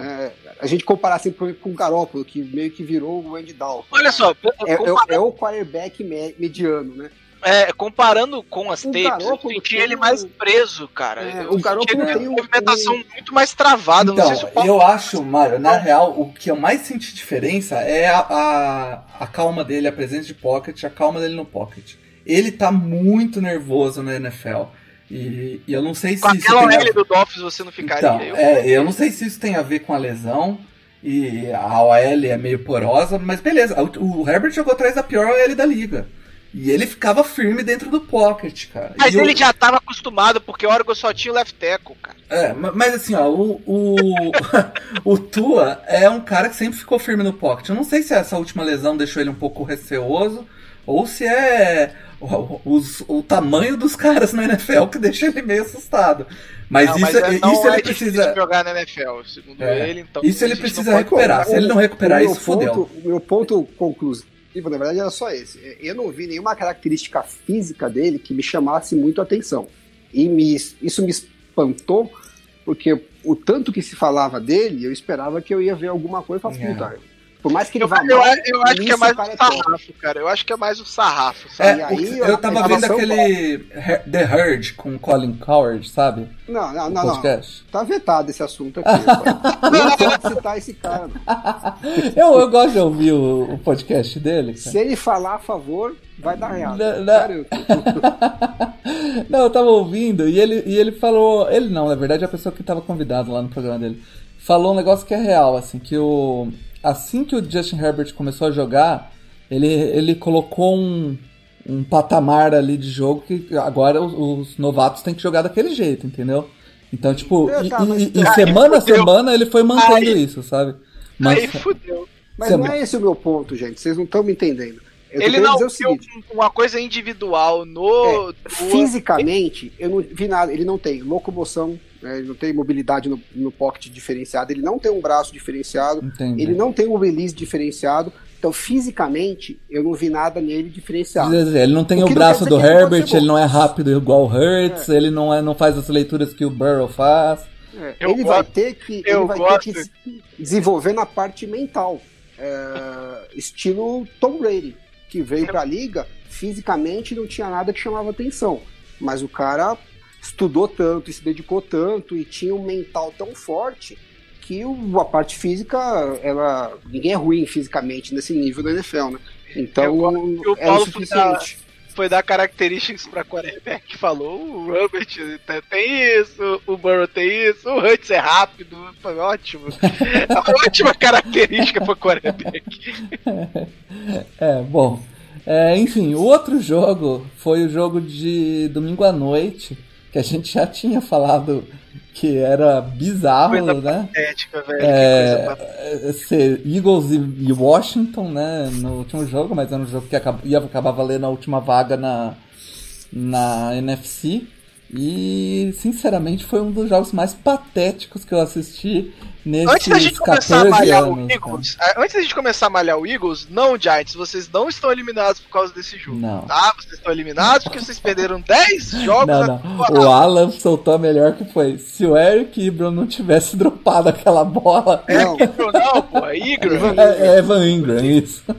É, a gente comparar assim com o Garópolo, que meio que virou o Andy Dalton. Olha só, é, é, é, o quarterback mediano, né? É, comparando com as o tapes, eu senti ele mais preso, cara. É, o Garoppolo tem uma movimentação um... muito mais travada. Então, se eu acho, Mário, na real, o que eu mais senti diferença é a, a, a, calma dele, a presença de pocket, a calma dele no pocket. Ele tá muito nervoso na NFL. E, e eu não sei se. Com isso aquela L a... do Dolphins você não ficaria. Então, eu... É, eu não sei se isso tem a ver com a lesão. E a OL é meio porosa, mas beleza. O, o Herbert jogou atrás da pior OL da liga. E ele ficava firme dentro do pocket, cara. Mas e ele eu... já estava acostumado, porque o Oregon só tinha o left tackle, cara. É, mas assim, ó, o, o, *laughs* o Tua é um cara que sempre ficou firme no pocket. Eu não sei se essa última lesão deixou ele um pouco receoso, ou se é o, o, o tamanho dos caras na NFL que deixa ele meio assustado. Mas não, isso, mas isso é ele precisa jogar na NFL, segundo é. ele. Então isso ele precisa recuperar. Se ele não recuperar isso, fodeu. O meu ponto conclusivo na verdade era só esse. Eu não vi nenhuma característica física dele que me chamasse muito a atenção. E me, isso me espantou, porque o tanto que se falava dele, eu esperava que eu ia ver alguma coisa e falar, puta, Por mais que ele Eu, vá eu, mal, eu acho que é mais o é sarrafo, cara. Eu acho que é mais o sarrafo, É, sabe? E aí, eu a tava vendo aquele The Herd com Colin Coward, sabe? Não, não, O não, não. podcast. Tá vetado esse assunto aqui. *laughs* Não pode citar esse cara. não. Eu, eu gosto de ouvir o, o podcast dele. cara. Se ele falar a favor, vai dar real. Não, não. *laughs* Não, eu tava ouvindo e ele, e ele falou. Ele não, na verdade, é a pessoa que tava convidado lá no programa dele. Falou um negócio que é real, assim, que o. Assim que o Justin Herbert começou a jogar, ele, ele colocou um, um patamar ali de jogo que agora os, os novatos têm que jogar daquele jeito, entendeu? Então, tipo, É, e, tá, e- e Aí semana a semana ele foi mantendo Aí- isso, sabe? Mas, Aí fudeu. Mas Você- não é esse o meu ponto, gente. Vocês não estão me entendendo. Ele não viu uma coisa individual no. É, no- Fisicamente, eu não vi nada. Ele não tem locomoção, né, ele não tem mobilidade no, no pocket diferenciado, ele não tem um braço diferenciado, Entendi. ele não tem um release diferenciado. Então, fisicamente, eu não vi nada nele diferenciado. Ele não tem O o, braço do Herbert, ele não é rápido igual o Hurts, ele não, é, não faz as leituras que o Burrow faz. É, ele vai ter que, ele vai gosto. ter que se desenvolver na parte mental. É, estilo Tom Brady, que veio pra liga, fisicamente não tinha nada que chamava atenção. Mas o cara estudou tanto e se dedicou tanto e tinha um mental tão forte que o- a parte física, ela. Ninguém é ruim fisicamente nesse nível da NFL, né? Então o é o Paulo suficiente. Foi dar características pra quarterback. Falou, o Robert tem- tem isso, o Burrow tem isso, o Hurts é rápido. Foi ótimo. *laughs* É uma ótima característica pra quarterback. *laughs* É, bom. É, enfim, o outro jogo foi o jogo de domingo à noite, que a gente já tinha falado que era bizarro, Coisa né? Patética, velho. É, é, ser Eagles e, Washington, né, no último jogo, mas era um jogo que acab- ia acabar valendo a última vaga na, na NFC. E, sinceramente, foi um dos jogos mais patéticos que eu assisti nesses Antes da gente começar a 14 malhar anos. o cara. Eagles, ah, antes da gente começar a malhar o Eagles, não, Giants, vocês não estão eliminados por causa desse jogo. Não. Tá? Vocês estão eliminados porque vocês perderam 10 *laughs* jogos Não, não. O Alan soltou a melhor que foi. Se o Eric Ibram não tivesse *laughs* dropado aquela bola. É Não. Igor, não, pô, é Igor. É, é Evan Ingram, isso. *laughs*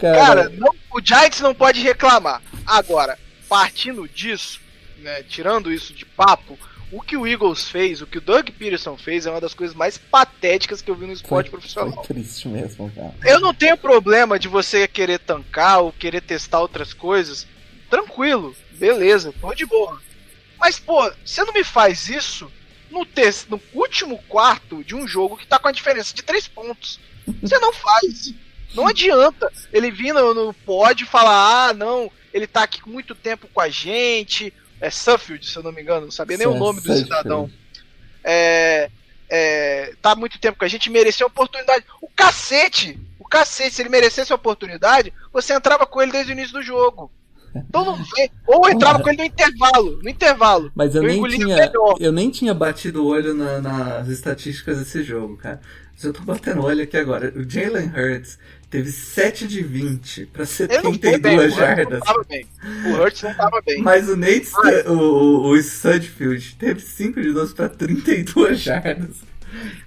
Cara, não- o Giants não pode reclamar. Agora, partindo disso, né, tirando isso de papo, o que o Eagles fez, o que o Doug Peterson fez, é uma das coisas mais patéticas que eu vi no foi, esporte foi profissional. triste mesmo, cara. Eu não tenho problema de você querer tancar ou querer testar outras coisas. Tranquilo, beleza, tô de boa. Mas, pô, você não me faz isso no, tes- no último quarto de um jogo que tá com a diferença de três pontos. Você não faz. Não adianta ele vir no, no pod e falar, ah, não, ele tá aqui muito tempo com a gente. É Suffield, se eu não me engano, não sabia nem o nome do cidadão. É, é, tá muito tempo com a gente, mereceu a oportunidade. O cacete! O cacete, se ele merecesse a oportunidade, você entrava com ele desde o início do jogo. Então não vê. Ou entrava com ele no intervalo. No intervalo. Mas eu, Eu nem tinha. melhor. Eu nem tinha batido o olho na- nas estatísticas desse jogo, cara. Mas eu tô batendo olho aqui agora. O Jalen Hurts teve 7 de 20 pra Ele não foi bem. O 72 Hurts não jardas. O Hurts não tava bem. Mas o Nate, Sta- o, o, Sudfield teve 5 de 12 pra 32 jardas.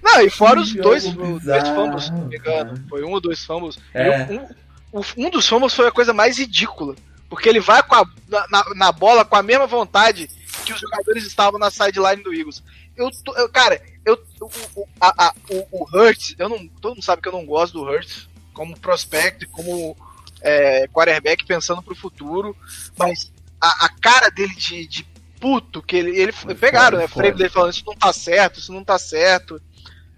Não, e fora os dois, bizarro, dois fumbles, se não me engano. Foi um ou dois fumbles. É. Um, um, um dos fumbles foi a coisa mais ridícula. Porque ele vai a, na, na- bola com a mesma vontade que os jogadores estavam na sideline do Eagles. Eu, tô- eu cara, eu, o, o, a, a- o, o Hurts, eu não, todo mundo sabe que eu não gosto do Hurts como prospect, como é, quarterback pensando pro futuro, mas a, a cara dele de, de puto que ele, ele Foi pegaram, foda, né? Frame dele falando isso não tá certo, isso não tá certo.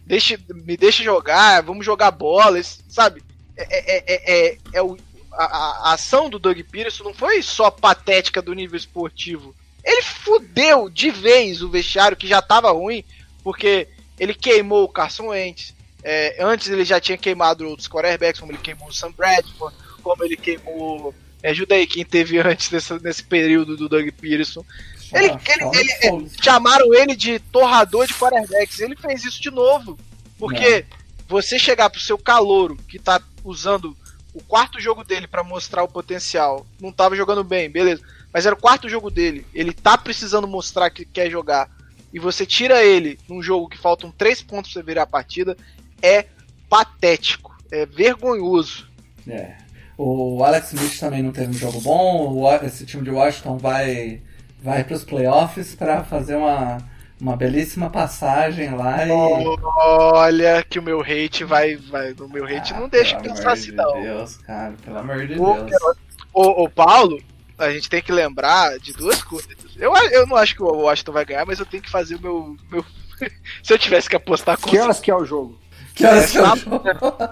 Deixe, me deixe jogar, vamos jogar bola, isso, sabe? É, é, é, é, é o, a, a- a ação do Doug Peterson não foi só patética do nível esportivo. Ele fudeu de vez o vestiário que já tava ruim, porque ele queimou o Carson Wentz. É, antes ele já tinha queimado outros quarterbacks, como ele queimou o Sam Bradford, como ele queimou. É, ajuda aí quem teve *laughs* antes desse, nesse período do Doug Peterson. Ele, Ah, ele, fala, ele- fala. chamaram ele de torrador de quarterbacks. Ele fez isso de novo. Porque você chegar pro seu calouro, que tá usando o quarto jogo dele pra mostrar o potencial, não tava jogando bem, beleza. Mas era o quarto jogo dele. Ele tá precisando mostrar que quer jogar. E você tira ele num jogo que faltam três pontos pra você virar a partida é patético, é vergonhoso. É. O Alex Smith também não teve um jogo bom. O, esse time de Washington vai, vai para os playoffs para fazer uma, uma belíssima passagem lá. E... Olha que o meu hate vai. vai o meu hate ah, não deixa pensar assim, de não. Meu Deus, cara, pelo amor de o, Deus. O, o Paulo, a gente tem que lembrar de duas coisas. Eu, eu não acho que o Washington vai ganhar, mas eu tenho que fazer o meu. meu... *laughs* Se eu tivesse que apostar. Que horas que é o jogo? Que horas É é sábado.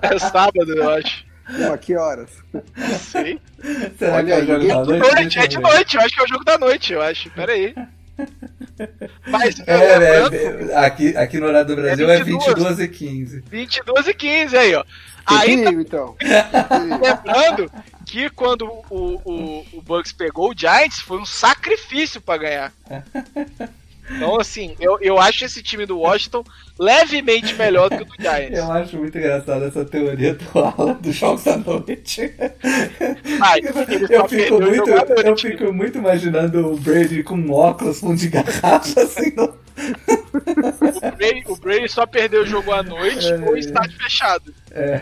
é sábado, eu acho. Pô, que horas? Não sei. Será Olha que é o ninguém- da De noite? noite, Deixa é eu de noite, eu acho que é o jogo da noite, eu acho. Pera aí. Mas, É, lembrando, é, é, aqui, aqui no horário do Brasil é 22. 22 e 15. 22 e 15 aí, ó. Aí perigo, então. Lembrando que quando o, o, o Bucks pegou o Giants, foi um sacrifício pra ganhar. *laughs* Então, assim, eu, eu acho esse time do Washington levemente melhor do que o do Giants. Eu acho muito engraçada essa teoria do Alan dos jogos da noite. *laughs* Só Eu fico, muito, à eu fico muito imaginando o Brady com um óculos, fundo de garrafa, *laughs* assim, no... O Brady, o Brady só perdeu o jogo à noite É. com o estádio fechado. É.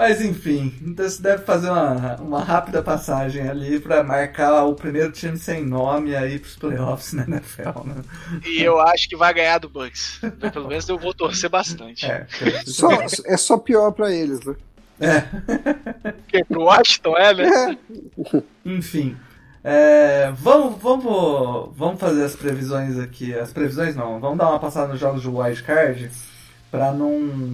Mas enfim, então você deve fazer uma, uma rápida passagem ali pra marcar o primeiro time sem nome aí pros playoffs na NFL, né? E eu acho que vai ganhar do Bucks. Pelo menos eu vou torcer bastante. É, Só, é só pior pra eles, né? é. Porque pro Washington é, né? Enfim. é, vamos, vamos, vamos fazer as previsões aqui. As previsões não, vamos dar uma passada nos jogos de wildcard pra não.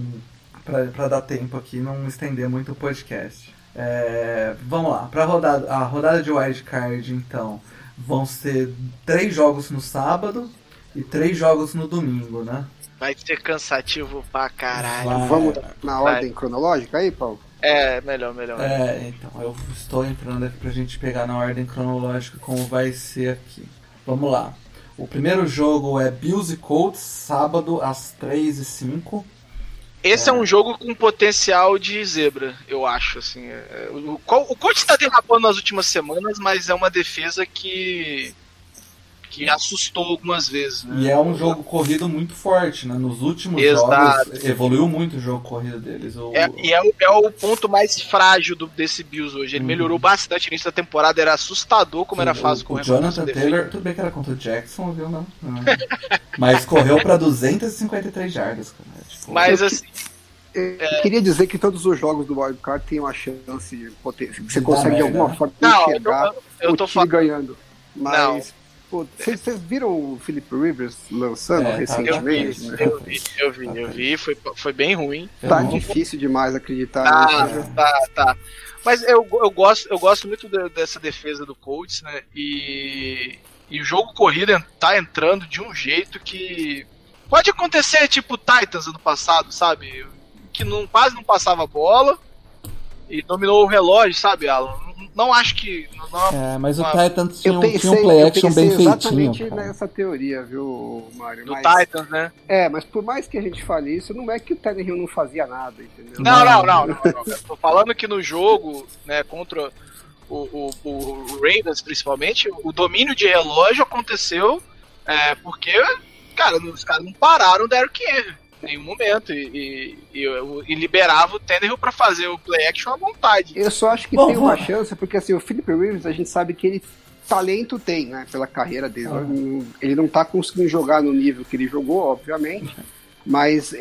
Pra, pra dar tempo aqui não estender muito o podcast. É, vamos lá, pra rodada, a rodada de wildcard então vão ser três jogos no sábado e três jogos no domingo, né? Vai ser cansativo pra caralho. Vai. Vamos na Vai. ordem cronológica aí, Paulo? É, melhor, melhor. É, então, eu estou entrando aqui pra gente pegar na ordem cronológica como vai ser aqui. Vamos lá. O primeiro jogo é Bills e Colts, sábado às 3 e 5 Esse é. um jogo com potencial de zebra, eu acho. Assim, É, o, o, o Colts está derrapando nas últimas semanas, mas é uma defesa que que assustou algumas vezes. Né? E é um jogo corrido muito forte, né? Nos últimos Exato. jogos evoluiu muito o jogo corrido deles. O, É, e é, o- é o ponto mais frágil do, desse Bills hoje. Ele Uhum. melhorou bastante. No início da temporada era assustador como era fácil o, correr o Jonathan. Taylor, tudo bem que era contra o Jackson, viu? Não? Não. Mas correu pra 253 jardas, cara. Mas assim, Eu queria dizer que todos os jogos do Wildcard têm uma chance de potência. Você De consegue de alguma né? forma não, eu, enxergar eu, eu o tô time falando. ganhando. Mas, vocês viram o Philip Rivers lançando É, tá- Eu vi, recentemente? tá- né? eu vi, eu vi, eu vi, foi, foi bem ruim. eu Tá não- difícil demais acreditar Tá, nisso. tá, tá. Mas eu, eu, gosto, eu gosto muito de- dessa defesa do Colts, né? E, e o jogo corrida tá entrando de um jeito que. Pode acontecer tipo o Titans ano passado, sabe? Que não, quase não passava bola e dominou o relógio, sabe, Alan? Não, não acho que. Não, É, mas o Ah, Titans tinha, Eu um- pensei, tinha um play eu action pensei bem feitinho. exatamente cara. nessa teoria, viu, Mário? do Mas, Titans, né? é, mas por mais que a gente fale isso, não é que o Tannehill não fazia nada, entendeu? Não, não, não, não, não. Eu tô falando que no jogo, né, contra o, o, o Ravens, principalmente, o domínio de relógio aconteceu é, porque, cara, os caras não pararam o Derrick Henry em nenhum momento e, e, e- e liberava o Tannehill pra fazer o play action à vontade. Eu só acho que Bom, tem uma vamos- chance, porque assim, o Philip Rivers, a gente sabe que ele talento tem, né, pela carreira dele. Ah. Ele não tá conseguindo jogar no nível que ele jogou, obviamente, mas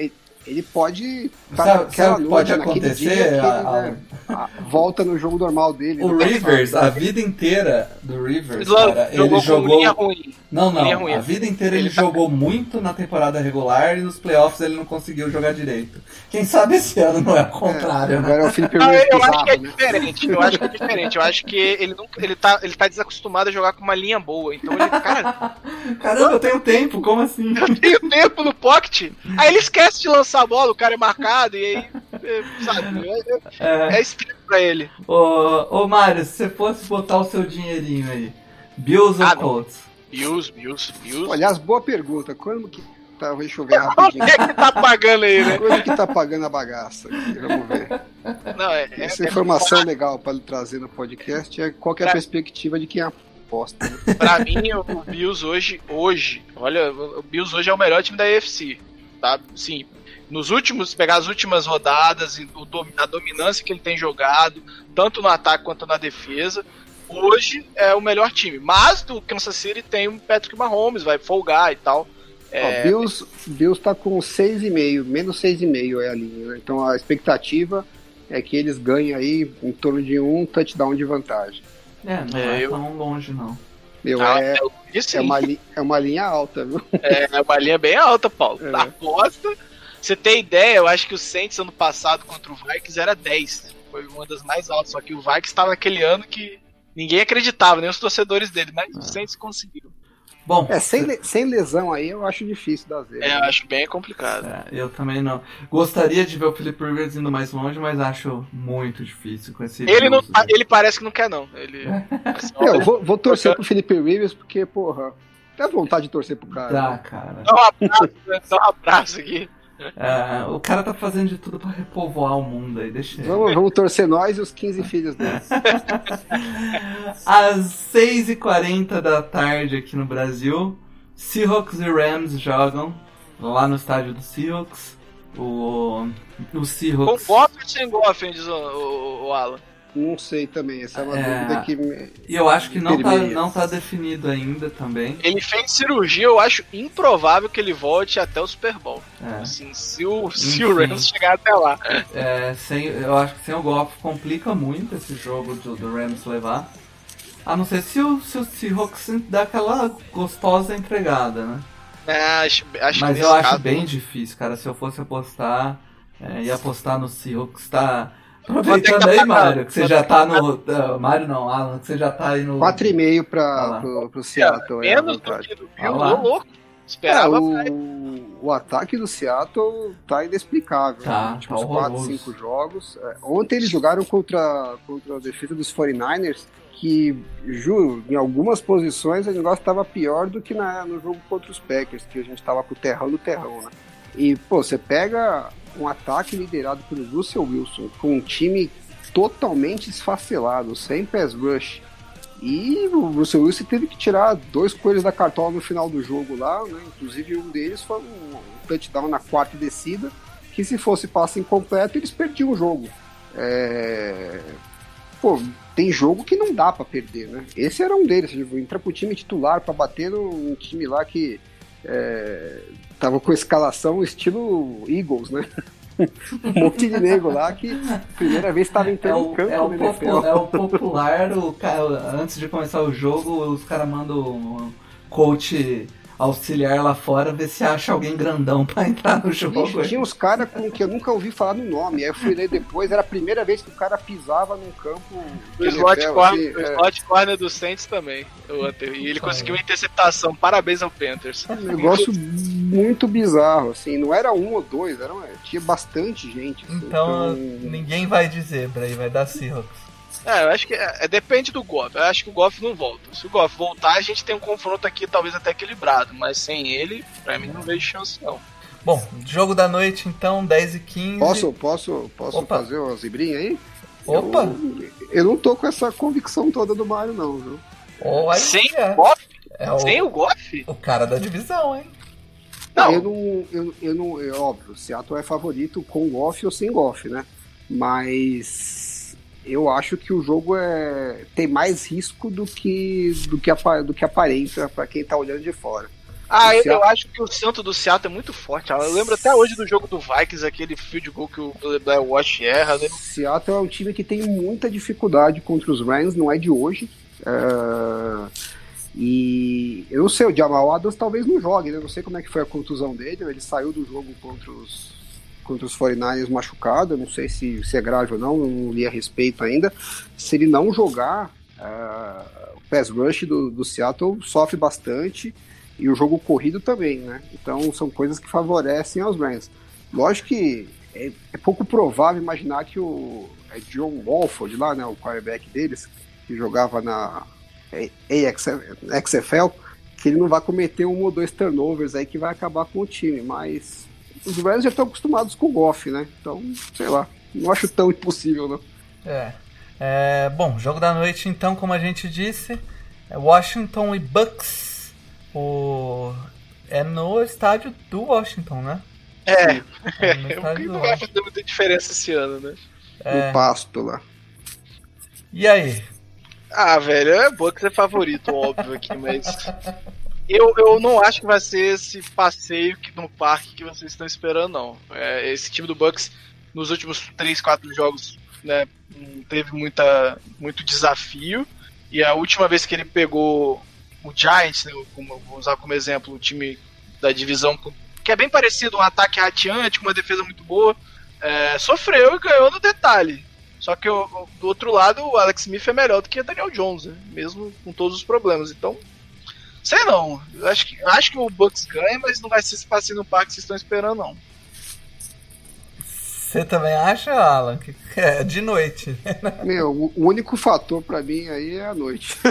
ele, pode tá Sabe- naquela sabe que pode acontecer, dia ele, Alan? né, a- volta no jogo normal dele. O. Rivers, a vida inteira do Rivers, Ele cara, ele jogou com jogou. linha ruim. Não, não. linha ruim. A vida inteira ele, Ele tá- jogou muito na temporada regular e nos playoffs ele não conseguiu jogar direito. Quem sabe esse ano não é o contrário, né? Agora é o Felipe Não, Rivers *laughs* eu acho que é né? diferente. Eu acho que é diferente. Eu acho que ele nunca, ele tá, ele tá desacostumado a jogar com uma linha boa. Então ele, cara, *laughs* Caramba, eu tenho tempo, como assim? tem o tempo no pocket. Aí ele esquece de lançar a bola, o cara é marcado, e aí, é, sabe, é, É, é espírito pra ele. ô, ô Mário, se você fosse botar o seu dinheirinho aí, Bills Ah, ou. Colts? Bills, Bills, Bills. Aliás, boa pergunta. Quando que. Tá, deixa eu ver Quanto rapidinho. é que tá pagando aí, né? Quando que tá pagando a bagaça? Vamos ver. Não, é, é, Essa é- informação legal para trazer no podcast é qual que é a Pra- perspectiva de quem aposta. né? pra mim, o Bills hoje, hoje, olha, o Bills hoje é o melhor time da AFC. tá? Sim, nos últimos, pegar as últimas rodadas, a dominância que ele tem jogado, tanto no ataque quanto na defesa, hoje é o melhor time. Mas do Kansas City tem o Patrick Mahomes, vai folgar e tal. É... Ó, Bills, Bills tá com 6,5, menos 6,5 é a linha, né? Então a expectativa é que eles ganhem aí em torno de um touchdown de vantagem. É, não é, é tão longe não. Meu, ah, é, é, uma é uma linha alta, viu? É, é uma linha bem alta, Paulo. É. Aposta. Você tem ideia, eu acho que o Saints ano passado contra o Vikings era 10. Foi uma das mais altas. Só que o Vikings estava naquele ano que ninguém acreditava, nem os torcedores dele, mas o Saints conseguiu. Bom, é, sem, sem lesão aí eu acho difícil das vezes. É, eu acho bem complicado. É, eu também não. Gostaria de ver o Felipe Rivers indo mais longe, mas acho muito difícil com esse. Ele, não, ele parece que não quer, não. Ele, *laughs* assim, eu vou, vou torcer pro Felipe Rivers porque, porra, tem vontade de torcer pro cara. Dá, cara. Dá um abraço, né? dá um abraço aqui. É, o cara tá fazendo de tudo pra repovoar o mundo aí, deixa vamos, vamos torcer nós e os 15 filhos dele. *laughs* Às 6h40 da tarde aqui no Brasil, Seahawks e Rams jogam lá no estádio do Seahawks. O, o Seahawks. Com golfe ou sem golfe, diz o, o, o Alan? Não sei também, essa é uma é... dúvida que me. E eu acho que não tá, não tá definido ainda também. Ele fez cirurgia, eu acho improvável que ele volte até o Super Bowl. É. Assim, se o, *laughs* se o Rams chegar até lá. É, sem, eu acho que sem o golpe complica muito esse jogo do, do Rams levar. A não ser se o, se o Seahawks dá aquela gostosa entregada, né? É, acho, acho Mas eu acho bem difícil, cara. Se eu fosse apostar, é, ia apostar no Seahawks, tá Aproveitando aí, Mário, que você já tá no. Uh, Mário não, Alan, que você já tá aí no. 4,5 para ah pro, pro Seattle. É, menos do que do Bill, ah louco. Esperava. É, o, o ataque do Seattle tá inexplicável. Tá, né? Tipo, tá 4, 5 jogos. É, ontem eles jogaram contra, contra a defesa dos 49ers, que, juro, em algumas posições o negócio estava pior do que na, no jogo contra os Packers, que a gente tava com o terrão no terrão, né? E, pô, você pega um ataque liderado pelo Russell Wilson, com um time totalmente esfacelado, sem pass rush. E o Russell Wilson teve que tirar dois coelhos da cartola no final do jogo lá, né? Inclusive um deles foi um touchdown na quarta descida, que se fosse passe incompleto, eles perdiam o jogo. É... Pô, tem jogo que não dá para perder, né? Esse era um deles, tipo, entra pro time titular para bater num time lá que é, tava com escalação estilo Eagles, né? *laughs* um monte de nego lá que primeira vez estava entrando é o, no campo. É o, popu, é o popular, o cara, antes de começar o jogo, os caras mandam um coach auxiliar lá fora, ver se acha alguém grandão pra *laughs* entrar no jogo. Bicho, tinha uns caras que eu nunca ouvi falar no nome. Aí eu fui ler depois, era a primeira vez que o cara pisava num campo. O slot, NFL, corner, assim, é... slot corner do Saints também. E ele conseguiu uma interceptação. Parabéns ao Panthers. É um negócio muito bizarro, assim. Não era um ou dois, era, tinha bastante gente. Assim, então, então, ninguém vai dizer, aí vai dar Seahawks. É, eu acho que é, é, depende do Goff. Eu acho que o Goff não volta. Se o Goff voltar, a gente tem um confronto aqui talvez até equilibrado, mas sem ele, pra mim não vejo chance não. Bom, jogo da noite então, 10 e 15. Posso, posso, posso fazer uma zibrinha aí? Opa! Eu, eu, não tô com essa convicção toda do Mario, não, viu? Oh, Sem é. o Goff? É o, Sem o Goff? O cara da divisão, hein? Não, eu não. Eu, eu não. É óbvio, o Seattle é favorito com Goff ou sem Goff, né? Mas eu acho que o jogo é, tem mais risco do que, do que, do que aparenta para quem tá olhando de fora. Ah, eu, eu, acho que o centro do Seattle é muito forte. Eu lembro até hoje do jogo do Vikings, aquele field goal que o Blair Wash erra. Né? Seattle é um time que tem muita dificuldade contra os Rams, não é de hoje. Uh, e eu não sei, o Jamal Adams talvez não jogue, né? Eu não sei como é que foi a contusão dele. Ele saiu do jogo contra os, contra os 49ers machucado, não sei se, se é grave ou não, não li a respeito ainda. Se ele não jogar, uh, o pass rush do, do Seattle sofre bastante e o jogo corrido também, né? Então são coisas que favorecem aos Rams. Lógico que é, é pouco provável imaginar que o é John Wolford lá, né, o quarterback deles, que jogava na XFL, que ele não vai cometer um ou dois turnovers aí que vai acabar com o time, mas os Rams já estão acostumados com o Goff, né? Então, sei lá, não acho tão impossível, não. É. é. Bom, jogo da noite, então, como a gente disse, é Washington e Bucks. O... É no estádio do Washington, né? É, No o estádio que do não vai Washington. fazer muita diferença esse ano, né? É. No pasto lá. E aí? Ah, velho, é Bucks é favorito, óbvio aqui, mas. *laughs* Eu, eu não acho que vai ser esse passeio no parque que vocês estão esperando, não. É, esse time do Bucks, nos últimos 3, 4 jogos, né, teve muita, muito desafio. E a última vez que ele pegou o Giants, né, como, vou usar como exemplo, o time da divisão, que é bem parecido, um ataque rateante, com uma defesa muito boa, é, sofreu e ganhou no detalhe. Só que o- do outro lado, o Alex Smith é melhor do que o Daniel Jones, né? mesmo com todos os problemas. Então, sei não. Eu acho que, acho que o Bucks ganha, mas não vai ser esse passeio no parque que vocês estão esperando, não. Você também acha, Alan? Que é de noite. *laughs* Meu, o único fator pra mim aí é a noite. *laughs*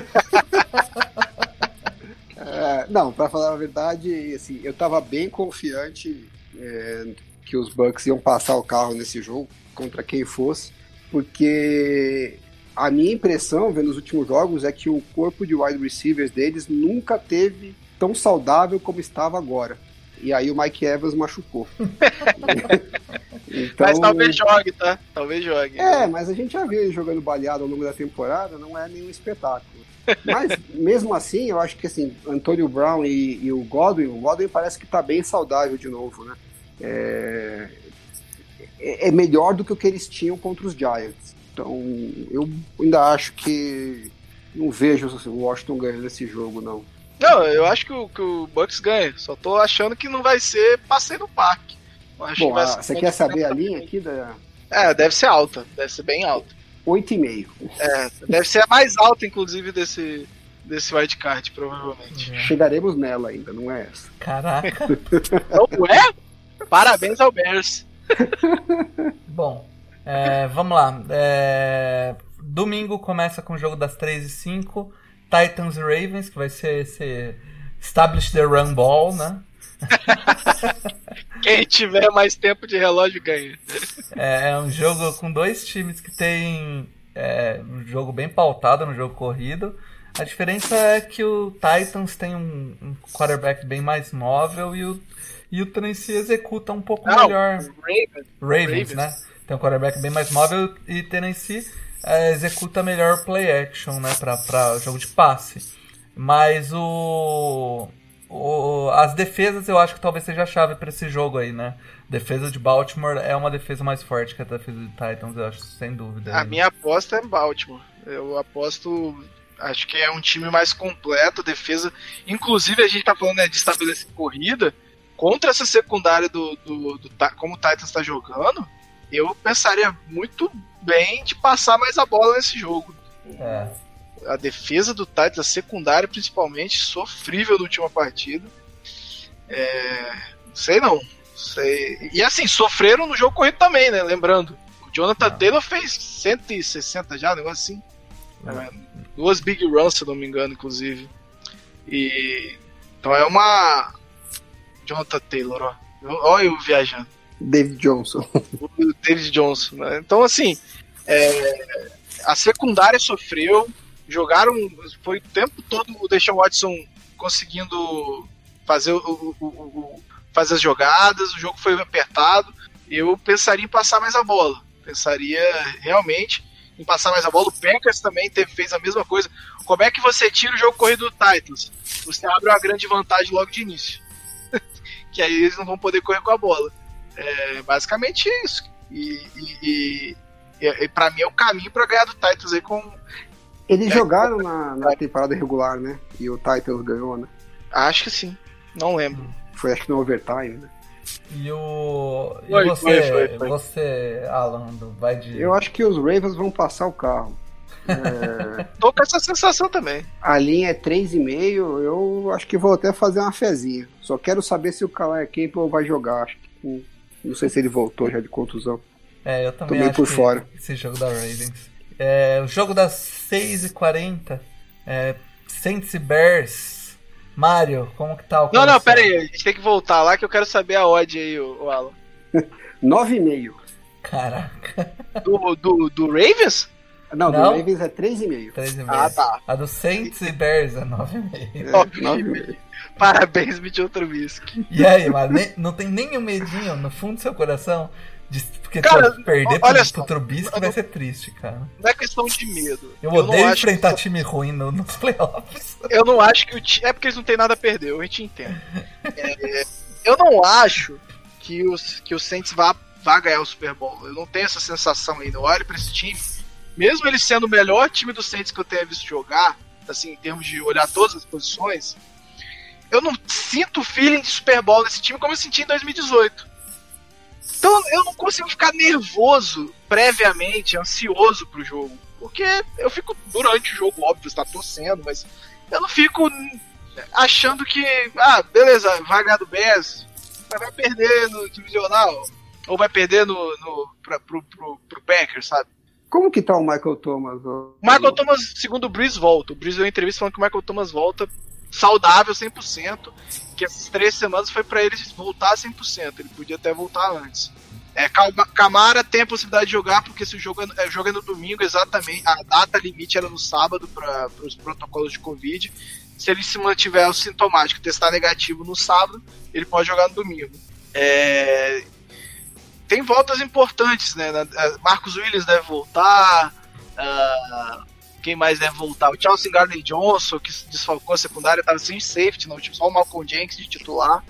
É, não, pra falar a verdade, assim, eu tava bem confiante é, que os Bucks iam passar o carro nesse jogo, contra quem fosse, porque a minha impressão, vendo os últimos jogos, é que o corpo de wide receivers deles nunca teve tão saudável como estava agora. E aí o Mike Evans machucou. *laughs* então, Mas talvez jogue, tá? Talvez jogue. é, mas a gente já viu ele jogando baleado ao longo da temporada, não é nenhum espetáculo. Mas mesmo assim, eu acho que assim, Antônio Brown e, e o Godwin, o Godwin parece que tá bem saudável de novo, né? É, é é melhor do que o que eles tinham contra os Giants. Então, eu ainda acho que não vejo o Washington ganhando esse jogo, não. Não, eu acho que o, que o Bucks ganha. Só tô achando que não vai ser passeio no parque. Acho que Bom, vai a- ser- você quer saber a linha aqui da É, deve ser alta. Deve ser bem alta. 8,5. É, deve ser a mais alta, inclusive, desse, desse wildcard, provavelmente. Chegaremos nela ainda, não é essa. Caraca. Não é? Parabéns ao Bears. Bom, é, vamos lá. É, domingo começa com o jogo das 3 e 5 Titans e Ravens, que vai ser esse Establish the Run Ball, né? *laughs* Quem tiver mais tempo de relógio ganha. É, é um jogo com dois times que tem é, um jogo bem pautado no jogo corrido. A diferença é que o Titans tem um, um quarterback bem mais móvel e o, e o Tennessee executa um pouco Não, melhor. Ravens. Ravens, Ravens. né? Tem um quarterback bem mais móvel e Tennessee é, executa melhor play action, né? Pra jogo de passe. Mas o, o- As defesas eu acho que talvez seja a chave pra esse jogo aí, né? Defesa de Baltimore é uma defesa mais forte que a defesa de Titans, eu acho, sem dúvida. A minha aposta é Baltimore. Eu aposto. Acho que é um time mais completo, defesa. Inclusive, a gente tá falando né, de estabelecer corrida. Contra essa secundária do, do, do Ti- como o Titans tá jogando, eu pensaria muito bem de passar mais a bola nesse jogo. É. A defesa do Titans, a secundária principalmente, sofrível na última partida. É, sei não. Sei. E assim, sofreram no jogo corrido também, né? Lembrando. O Jonathan Taylor fez 160 já, um negócio assim. É, duas big runs, se não me engano, inclusive. E. Então é uma. Jonathan Taylor, ó. Olha eu viajando. David Johnson. *laughs* O David Johnson. né? Então, assim, é, a secundária sofreu, jogaram, foi o tempo todo o Deshaun Watson conseguindo fazer, o, o- o- fazer as jogadas, o jogo foi apertado. Eu pensaria em passar mais a bola. Pensaria realmente em passar mais a bola. O Packers também teve, fez a mesma coisa. Como é que você tira o jogo corrido do Titans? Você abre uma grande vantagem logo de início. *laughs* que aí eles não vão poder correr com a bola. É basicamente isso. E, e, e, e, pra mim é o caminho pra ganhar do Titans aí com. Eles É. jogaram na, na temporada regular, né? E o Titans ganhou, né? Acho que sim. Não lembro. Foi acho que no overtime, né? E o. E Foi, você, foi, foi, foi. você, Alan, vai de. Eu acho que os Ravens vão passar o carro. *laughs* É, Tô com essa sensação também. a linha é 3,5, eu acho que vou até fazer uma fezinha. Só quero saber se o Calais Campbell vai jogar. Acho que, não sei se ele voltou já de contusão. É, eu também Tô meio acho por que fora. esse jogo da Ravens. É, o jogo das 6h40, é, Saints e Bears. Mário, como que tá o Não, não, pera aí. A gente tem que voltar lá que eu quero saber a odd aí, o, o Alan. *laughs* 9,5. Caraca. Do, do, do Ravens? Não, do Não? Ravens é 3,5. 3,5. Ah, tá. A do Saints e Bears é 9,5. É, Nove 9,5. *laughs* Parabéns, Mitchell Trubisky. E aí, mas nem- não tem nenhum medinho no fundo do seu coração? De, porque Cara, pô, perder olha pro, só, pro Trubisky eu- vai ser triste, cara. Não é questão de medo. Eu, não odeio enfrentar que- time ruim no- nos *laughs* playoffs. Eu não acho que o time. É porque eles não têm nada a perder, a gente entende. É, eu não acho que, os, que o Saints vá, vá ganhar o Super Bowl. Eu não tenho essa sensação ainda. Eu olho pra esse time, mesmo ele sendo o melhor time do Saints que eu tenha visto jogar, assim, em termos de olhar todas as posições, eu não sinto o feeling de Super Bowl nesse time como eu senti em 2018. Então eu não consigo ficar nervoso previamente, ansioso pro jogo. Porque eu fico durante o jogo, óbvio, está torcendo, mas eu não fico achando que, ah, beleza, vai ganhar do Bears, mas vai perder no divisional, ou vai perder no, no, pra, pro, pro, pro Packers, sabe? Como que tá o Michael Thomas? O Michael Thomas, segundo o Breeze, volta. O Breeze deu uma entrevista falando que o Michael Thomas volta saudável 100%, que essas três semanas foi pra ele voltar 100%, ele podia até voltar antes. É, Camara tem a possibilidade de jogar, porque se o jogo é, é, jogo é no domingo, exatamente, a data limite era no sábado para os protocolos de Covid. Se ele se mantiver sintomático, testar negativo no sábado, ele pode jogar no domingo. É, tem voltas importantes, né? Marcos Williams deve voltar. ah, quem mais deve voltar? O Chelsea Gardner Johnson, que desfalcou a secundária, estava sem safety time, só o Malcolm Jenkins de titular.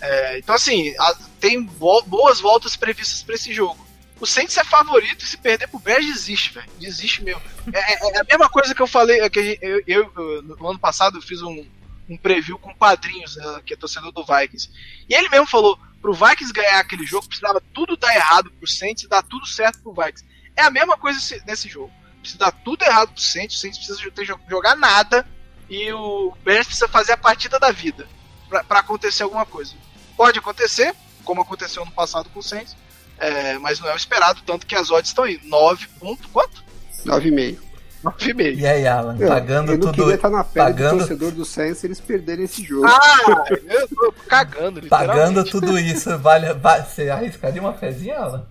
É, então, assim, a- tem bo- boas voltas previstas para esse jogo. O Saints é favorito e se perder pro Bears, desiste, velho. Desiste mesmo. É, é- é a mesma coisa que eu falei, é que eu, eu- eu- no ano passado eu fiz um, um preview com padrinhos, né, que é torcedor do Vikings. E ele mesmo falou, pro Vikings ganhar aquele jogo, precisava tudo dar errado pro Saints e dar tudo certo pro Vikings. É a mesma coisa esse- nesse jogo. Precisa dar tudo errado pro Saints, o Saints precisa ter, jogar nada e o Bears precisa fazer a partida da vida pra pra acontecer alguma coisa. Pode acontecer, como aconteceu no passado com o Saints, é, mas não é o esperado, tanto que as odds estão aí. 9 ponto, quanto? 9,5. 9,5. E aí, Alan, Eu, pagando eu não tudo. queria estar na pele pagando- do torcedor do Saints se eles perderem esse jogo. Ah, eu tô cagando. Pagando tudo isso, vale, vale. Você arriscaria uma fezinha, Alan?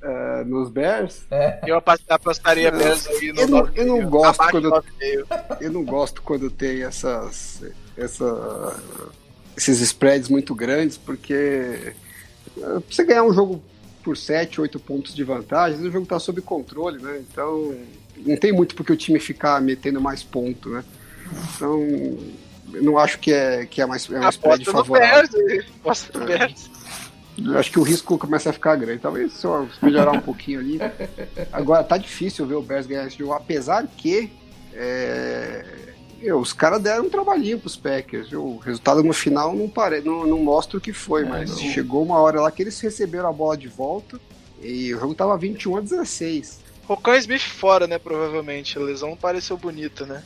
É, nos Bears, É. Eu apostaria Bears aí no Eu não- 9,5. eu não gosto Abaixo quando- 9,5. eu não gosto quando tem essas, essa, esses spreads muito grandes, porque é, pra você ganhar um jogo por 7, 8 pontos de vantagem, o jogo tá sob controle, né? Então não tem muito porque o time ficar metendo mais ponto, né? Então eu não acho que é, que é, mais, é um spread favorável. Bears, aposta no Bears. Eu acho que o risco começa a ficar grande. Talvez só melhorar um pouquinho ali. Agora, tá difícil ver o Bears ganhar esse jogo, apesar que é, meu, os caras deram um trabalhinho pros Packers. viu? O resultado no final não, pare, não, não mostra o que foi, É, mas não. chegou uma hora lá que eles receberam a bola de volta e o jogo tava 21 a 16. Rocan Smith fora, né? Provavelmente. A lesão pareceu bonita, né?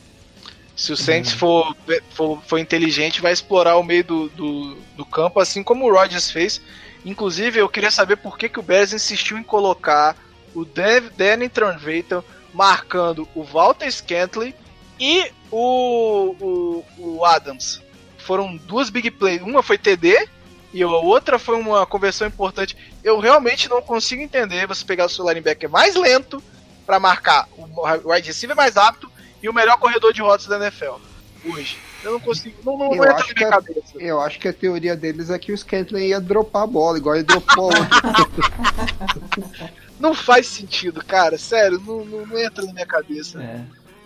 Se o Uhum. Saints for, for, for inteligente, vai explorar o meio do, do, do campo, assim como o Rodgers fez. Inclusive, eu queria saber por que, que o Bears insistiu em colocar o Danny Tranvator marcando o Walter Scantley e o, o, o Adams. Foram duas big plays. Uma foi TD e a outra foi uma conversão importante. Eu realmente não consigo entender você pegar o seu linebacker mais lento para marcar o wide receiver mais rápido e o melhor corredor de rotas da NFL hoje. Eu não consigo, não, não, Eu não entra acho na que minha é- cabeça. Eu acho que a teoria deles é que o Scantling ia dropar a bola, igual ele dropou. *laughs* Não faz sentido, cara. Sério, não, não, não entra na minha cabeça. É.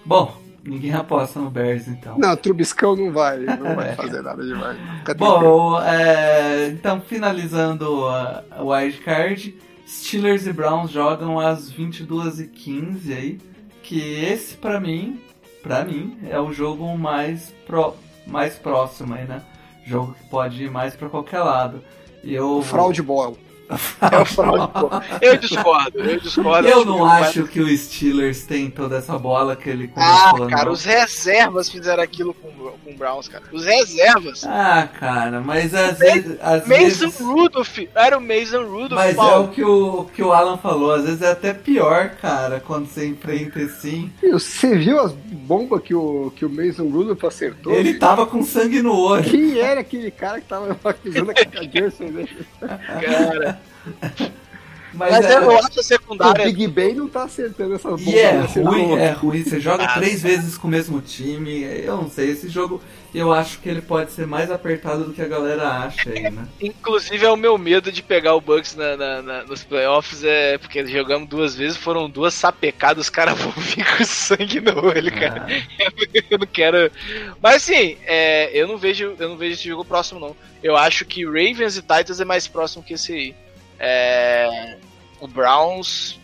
Bom, ninguém aposta no Bears então. Não, Trubiscão não vai, não *laughs* É. vai fazer nada demais. Bom, é, então finalizando a, a wildcard, Steelers e Browns jogam às 22h15 aí, que esse pra mim, pra mim, é o jogo mais, pro, mais próximo aí, né? Jogo que pode ir mais pra qualquer lado. E eu Fraude ball. É o fraude, pô. Eu discordo, eu discordo. Eu não acho que o Steelers tem toda essa bola que ele Ah, começou, cara, não. os reservas fizeram aquilo com, com o Browns, cara. Os reservas. Ah, cara, mas às vezes. Às Mason vezes... Rudolph. Era o Mason Rudolph, Mas é Paulo. o que o, que o Alan falou, às vezes é até pior, cara, quando você enfrenta assim. Você viu as bombas que o, que o Mason Rudolph acertou? Ele tava com sangue no olho. Quem era aquele cara que tava *laughs* acusando a dele? Cara. Mas, Mas é, eu acho a O secundária. Big Ben não tá acertando essas E é né? ruim, Não. é ruim. Você joga Ah, três vezes com o mesmo time. Eu não sei, esse jogo eu acho que ele pode ser mais apertado do que a galera acha aí, né? Inclusive é o meu medo de pegar o Bucks na, na- na- nos playoffs, é porque jogamos duas vezes, foram duas sapecadas, os caras *laughs* vão vir com sangue no olho, cara. Ah, *laughs* Eu não quero. Mas assim, é, eu não vejo, eu não vejo esse jogo próximo, não. Eu acho que Ravens e Titans é mais próximo que esse aí. É, o Browns,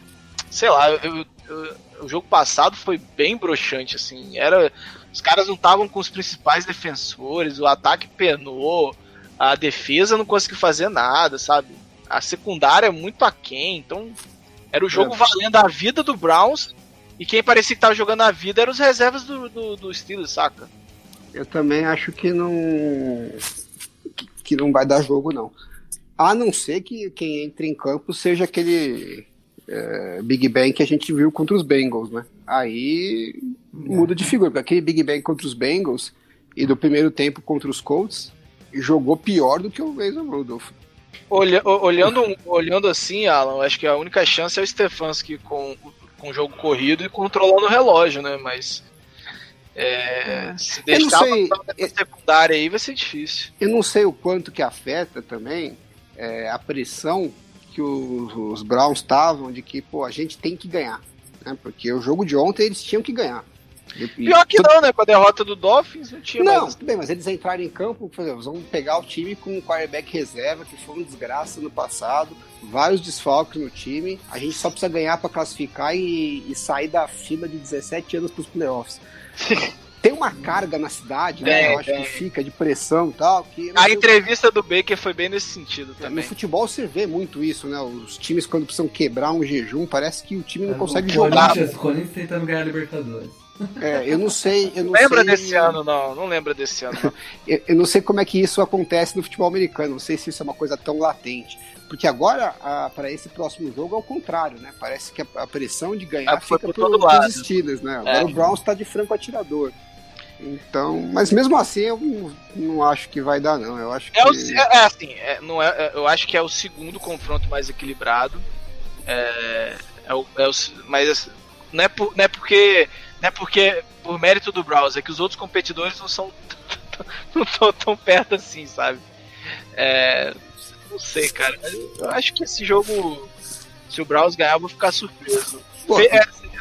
sei lá, eu- eu- o jogo passado foi bem broxante, assim. Era, os caras não estavam com os principais defensores, o ataque penou, a defesa não conseguiu fazer nada, sabe? A secundária é muito aquém, então era o jogo É. valendo a vida do Browns e quem parecia que tava jogando a vida eram os reservas do, do, do Steelers, saca? Eu também acho que não. que, que não vai dar jogo, não. A não ser que quem entre em campo seja aquele é, Big Bang que a gente viu contra os Bengals, né? Aí muda de figura, porque aquele Big Bang contra os Bengals e do primeiro tempo contra os Colts jogou pior do que o Mason Rudolph. Olha, olhando, olhando assim, Alan, acho que a única chance é o Stefanski com, com o jogo corrido e controlando o relógio, né? Mas. É, se Eu não deixar sei, a secundária aí vai ser difícil. Eu não sei o quanto que afeta também é, a pressão que os, os Browns estavam de que, pô, a gente tem que ganhar. Né? Porque o jogo de ontem eles tinham que ganhar. E- Pior que não, né? Com a derrota do Dolphins não tinha Não, mais. tudo bem, mas eles entraram em campo, exemplo, vamos pegar o time com um quarterback reserva, que foi uma desgraça no passado, vários desfalques no time, a gente só precisa ganhar para classificar e, e sair da fila de 17 anos para os playoffs. *laughs* Tem uma carga na cidade, né? Eu acho tem. que fica de pressão e tal. Que A o entrevista do Baker foi bem nesse sentido no também. futebol você vê muito isso, né? Os times quando precisam quebrar um jejum, parece que o time não o consegue jogar. Corinthians, o Corinthians tentando ganhar a Libertadores. É, eu não sei, eu não Lembra sei, desse ano, não. Não lembra desse ano, não. *laughs* Eu, eu não sei como é que isso acontece no futebol americano. Não sei se isso é uma coisa tão latente. Porque agora, para esse próximo jogo, é o contrário, né? Parece que a, a pressão de ganhar foi fica por todo pro- pros lado. Steelers, né? Agora É. o Browns está de franco atirador. Então, mas mesmo assim, eu não, não acho que vai dar, não. Eu acho que. É, o, é, é assim, é, não é, é- eu acho que é o segundo confronto mais equilibrado. É, é o, é o- mas assim, não é, por, não é porque não é porque por mérito do Browns, é que os outros competidores não são *laughs* não estão tão perto assim, sabe? É, não sei, cara. Eu acho que esse jogo, se o Browns ganhar, eu vou ficar surpreso. Pô,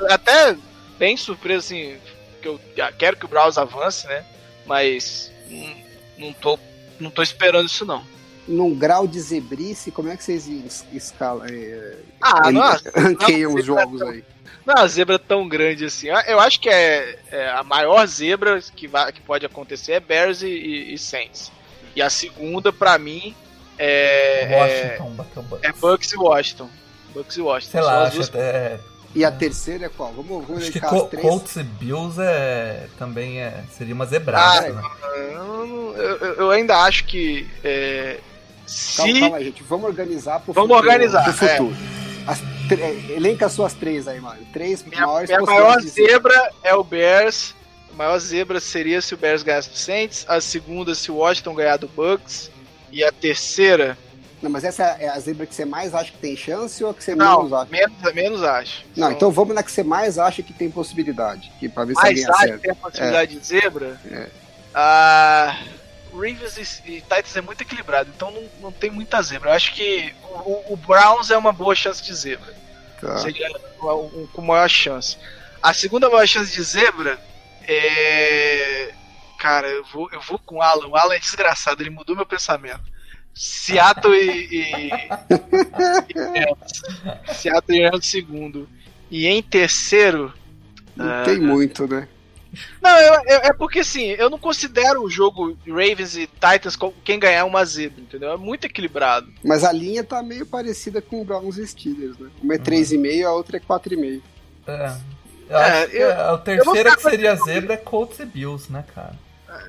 até bem surpreso, assim, que eu quero que o Browns avance, né? Mas hum, não tô, não tô esperando isso, não. num grau de zebrice, como é que vocês es- escalam, é, Ah, nossa, *laughs* ranqueiam não, os jogos aí? não é uma zebra tão grande assim. Eu- Eu acho que é, é a maior zebra que, vai, que pode acontecer é Bears e, e, e Saints. E a segunda, pra mim, é, é, Washington o Bucks. é Bucks e Washington. Bucks e Washington. Sei lá, duas- até- E a terceira é qual? Vamos, vamos acho que. Colts e Bills é, também é, seria uma zebraça, Ah, né? Eu, eu- eu- ainda acho que é, se Calma, calma aí, gente. Vamos organizar pro Vamos futuro. organizar, pro futuro. As tre- Elenca as suas três aí, mano. Três Minha, maiores minha maior zebra é o Bears. A maior zebra seria se o Bears ganhasse do Saints. A segunda, se o Washington ganhar do Bucks. E a terceira. Não, mas essa é a zebra que você mais acha que tem chance ou a que você Não, menos acha? menos, menos acho. Não, São- então vamos na que você mais acha que tem possibilidade. Que, pra ver se mais alguém acho que tem a possibilidade de zebra. É. Ah, Ravens e, e Titans é muito equilibrado, então não, não tem muita zebra. Eu acho que o, o Browns é uma boa chance de zebra. Tá. Seria com maior chance. A segunda maior chance de zebra é. Cara, eu vou, eu vou com o Alan. O Alan é desgraçado, ele mudou meu pensamento. Seattle e. e, e Rams. *laughs* Seattle e Rams segundo. E em terceiro. Não Ah. tem muito, né? Não, eu- eu- é porque assim, eu não considero o jogo Ravens e Titans como quem ganhar uma zebra, entendeu? É muito equilibrado. Mas a linha tá meio parecida com o Browns e Steelers, né? Uma é Uhum. 3,5 a outra é 4,5. É. Eu É, eu- a eu terceira que seria zebra é Colts e Bills, né, cara?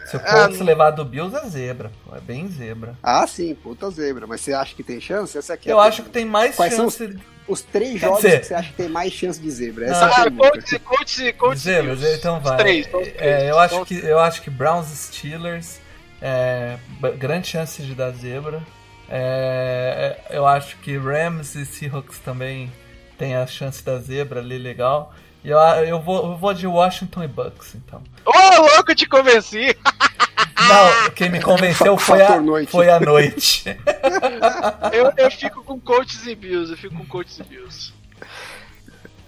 Se o Ah, Colts não- levar do Bills é zebra, é bem zebra. Ah, sim, puta zebra. Mas você acha que tem chance? Essa aqui é Eu acho que tem mais Quais são chance Os três Quer jogos dizer- que você acha que tem mais chance de zebra. Essa é Ah, pergunta. Colts, e- e- Colts e zebra, então Os vai. três, são os É, três. eu, acho que, eu acho que Browns e Steelers, é, grande chance de dar zebra. É, eu acho que Rams e Seahawks também tem a chance da zebra ali legal. Eu, eu, vou, eu vou de Washington e Bucks, então. Ô, oh, louco, eu te convenci! Não, quem me convenceu foi a, noite. Foi a noite. *laughs* eu, eu fico com Colts e Bills, eu fico com Colts e Bills.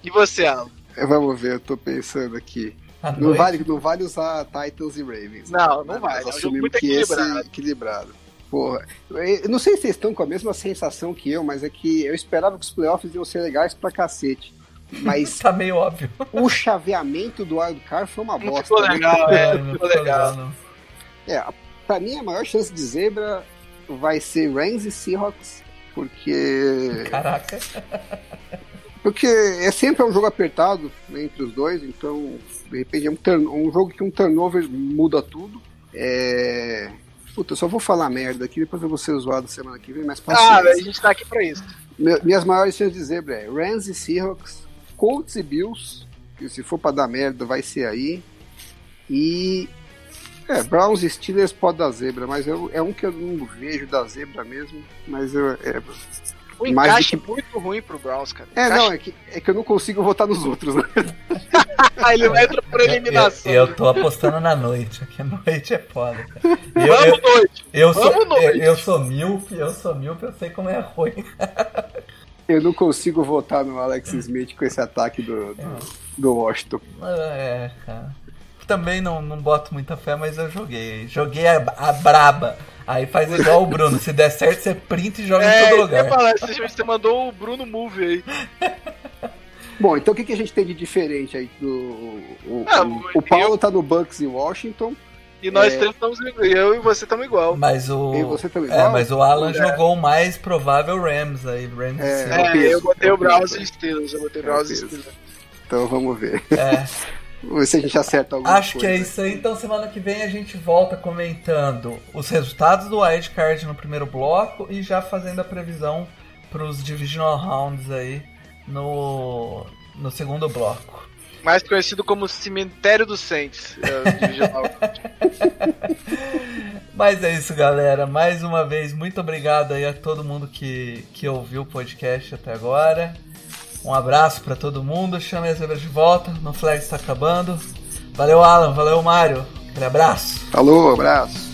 E você, Alan? Vamos ver, eu tô pensando aqui. Não vale, não vale usar Titans e Ravens. Não, não, não vale. Nós assumimos é um que equilibrado. esse equilibrado. Porra, eu não sei se vocês estão com a mesma sensação que eu, mas é que eu esperava que os playoffs iam ser legais pra cacete. Mas. *laughs* tá meio óbvio. O chaveamento do Wildcard foi uma bosta. Ficou legal, né? *laughs* é, ficou legal. Não. É, pra mim a maior chance de zebra vai ser Rams e Seahawks, porque. Caraca! Porque é sempre um jogo apertado né, entre os dois, então de repente é um, turn, um jogo que um turnover muda tudo. É... Puta, eu só vou falar merda aqui, depois eu vou ser zoado semana que vem, mas Ah, a gente tá aqui pra isso. Minhas maiores chances de zebra é Rams e Seahawks, Colts e Bills, que se for pra dar merda vai ser aí. E é, Browns e Steelers pode dar zebra, mas eu, é um que eu não vejo da zebra mesmo. Mas eu. É, o encaixe que... muito ruim pro Browns, cara. É, encaixe... não, é que, é que eu não consigo votar nos outros, né? *laughs* Ele vai entrar por eliminação. Eu, eu tô apostando na noite, aqui a noite é foda, cara. Eu, Vamos eu, noite! Eu Vamos sou, noite! Eu, eu sou míope, eu sou míope, eu sei como é ruim. Eu não consigo votar no Alex Smith com esse ataque do, do, do Washington. É, cara também não, não boto muita fé, mas eu joguei. Joguei a, a braba. Aí faz igual o Bruno. Se der certo, você print e joga é, em todo lugar. Falar, você mandou o Bruno Move aí. *laughs* Bom, então o que, que a gente tem de diferente aí? Do, o, ah, o, o Paulo eu... tá no Bucks em Washington. E nós é... três estamos eu e você estamos igual. Mas o e você também é, mas o Alan é. jogou o mais provável Rams aí, Rams. É, é eu botei o Browns e Steelers, eu botei o Browns e Steelers. Então vamos ver. É. Vamos ver se a gente acerta alguma Acho coisa. que é isso aí. Então, semana que vem a gente volta comentando os resultados do Card no primeiro bloco e já fazendo a previsão para os Divisional Rounds aí no, no segundo bloco. Mais conhecido como Cemitério dos Saints. É *laughs* Mas é isso, galera. Mais uma vez, muito obrigado aí a todo mundo que, que ouviu o podcast até agora. Um abraço para todo mundo. Chame as zebras de volta. No flag está acabando. Valeu, Alan. Valeu, Mário. Aquele abraço. Falou, abraço.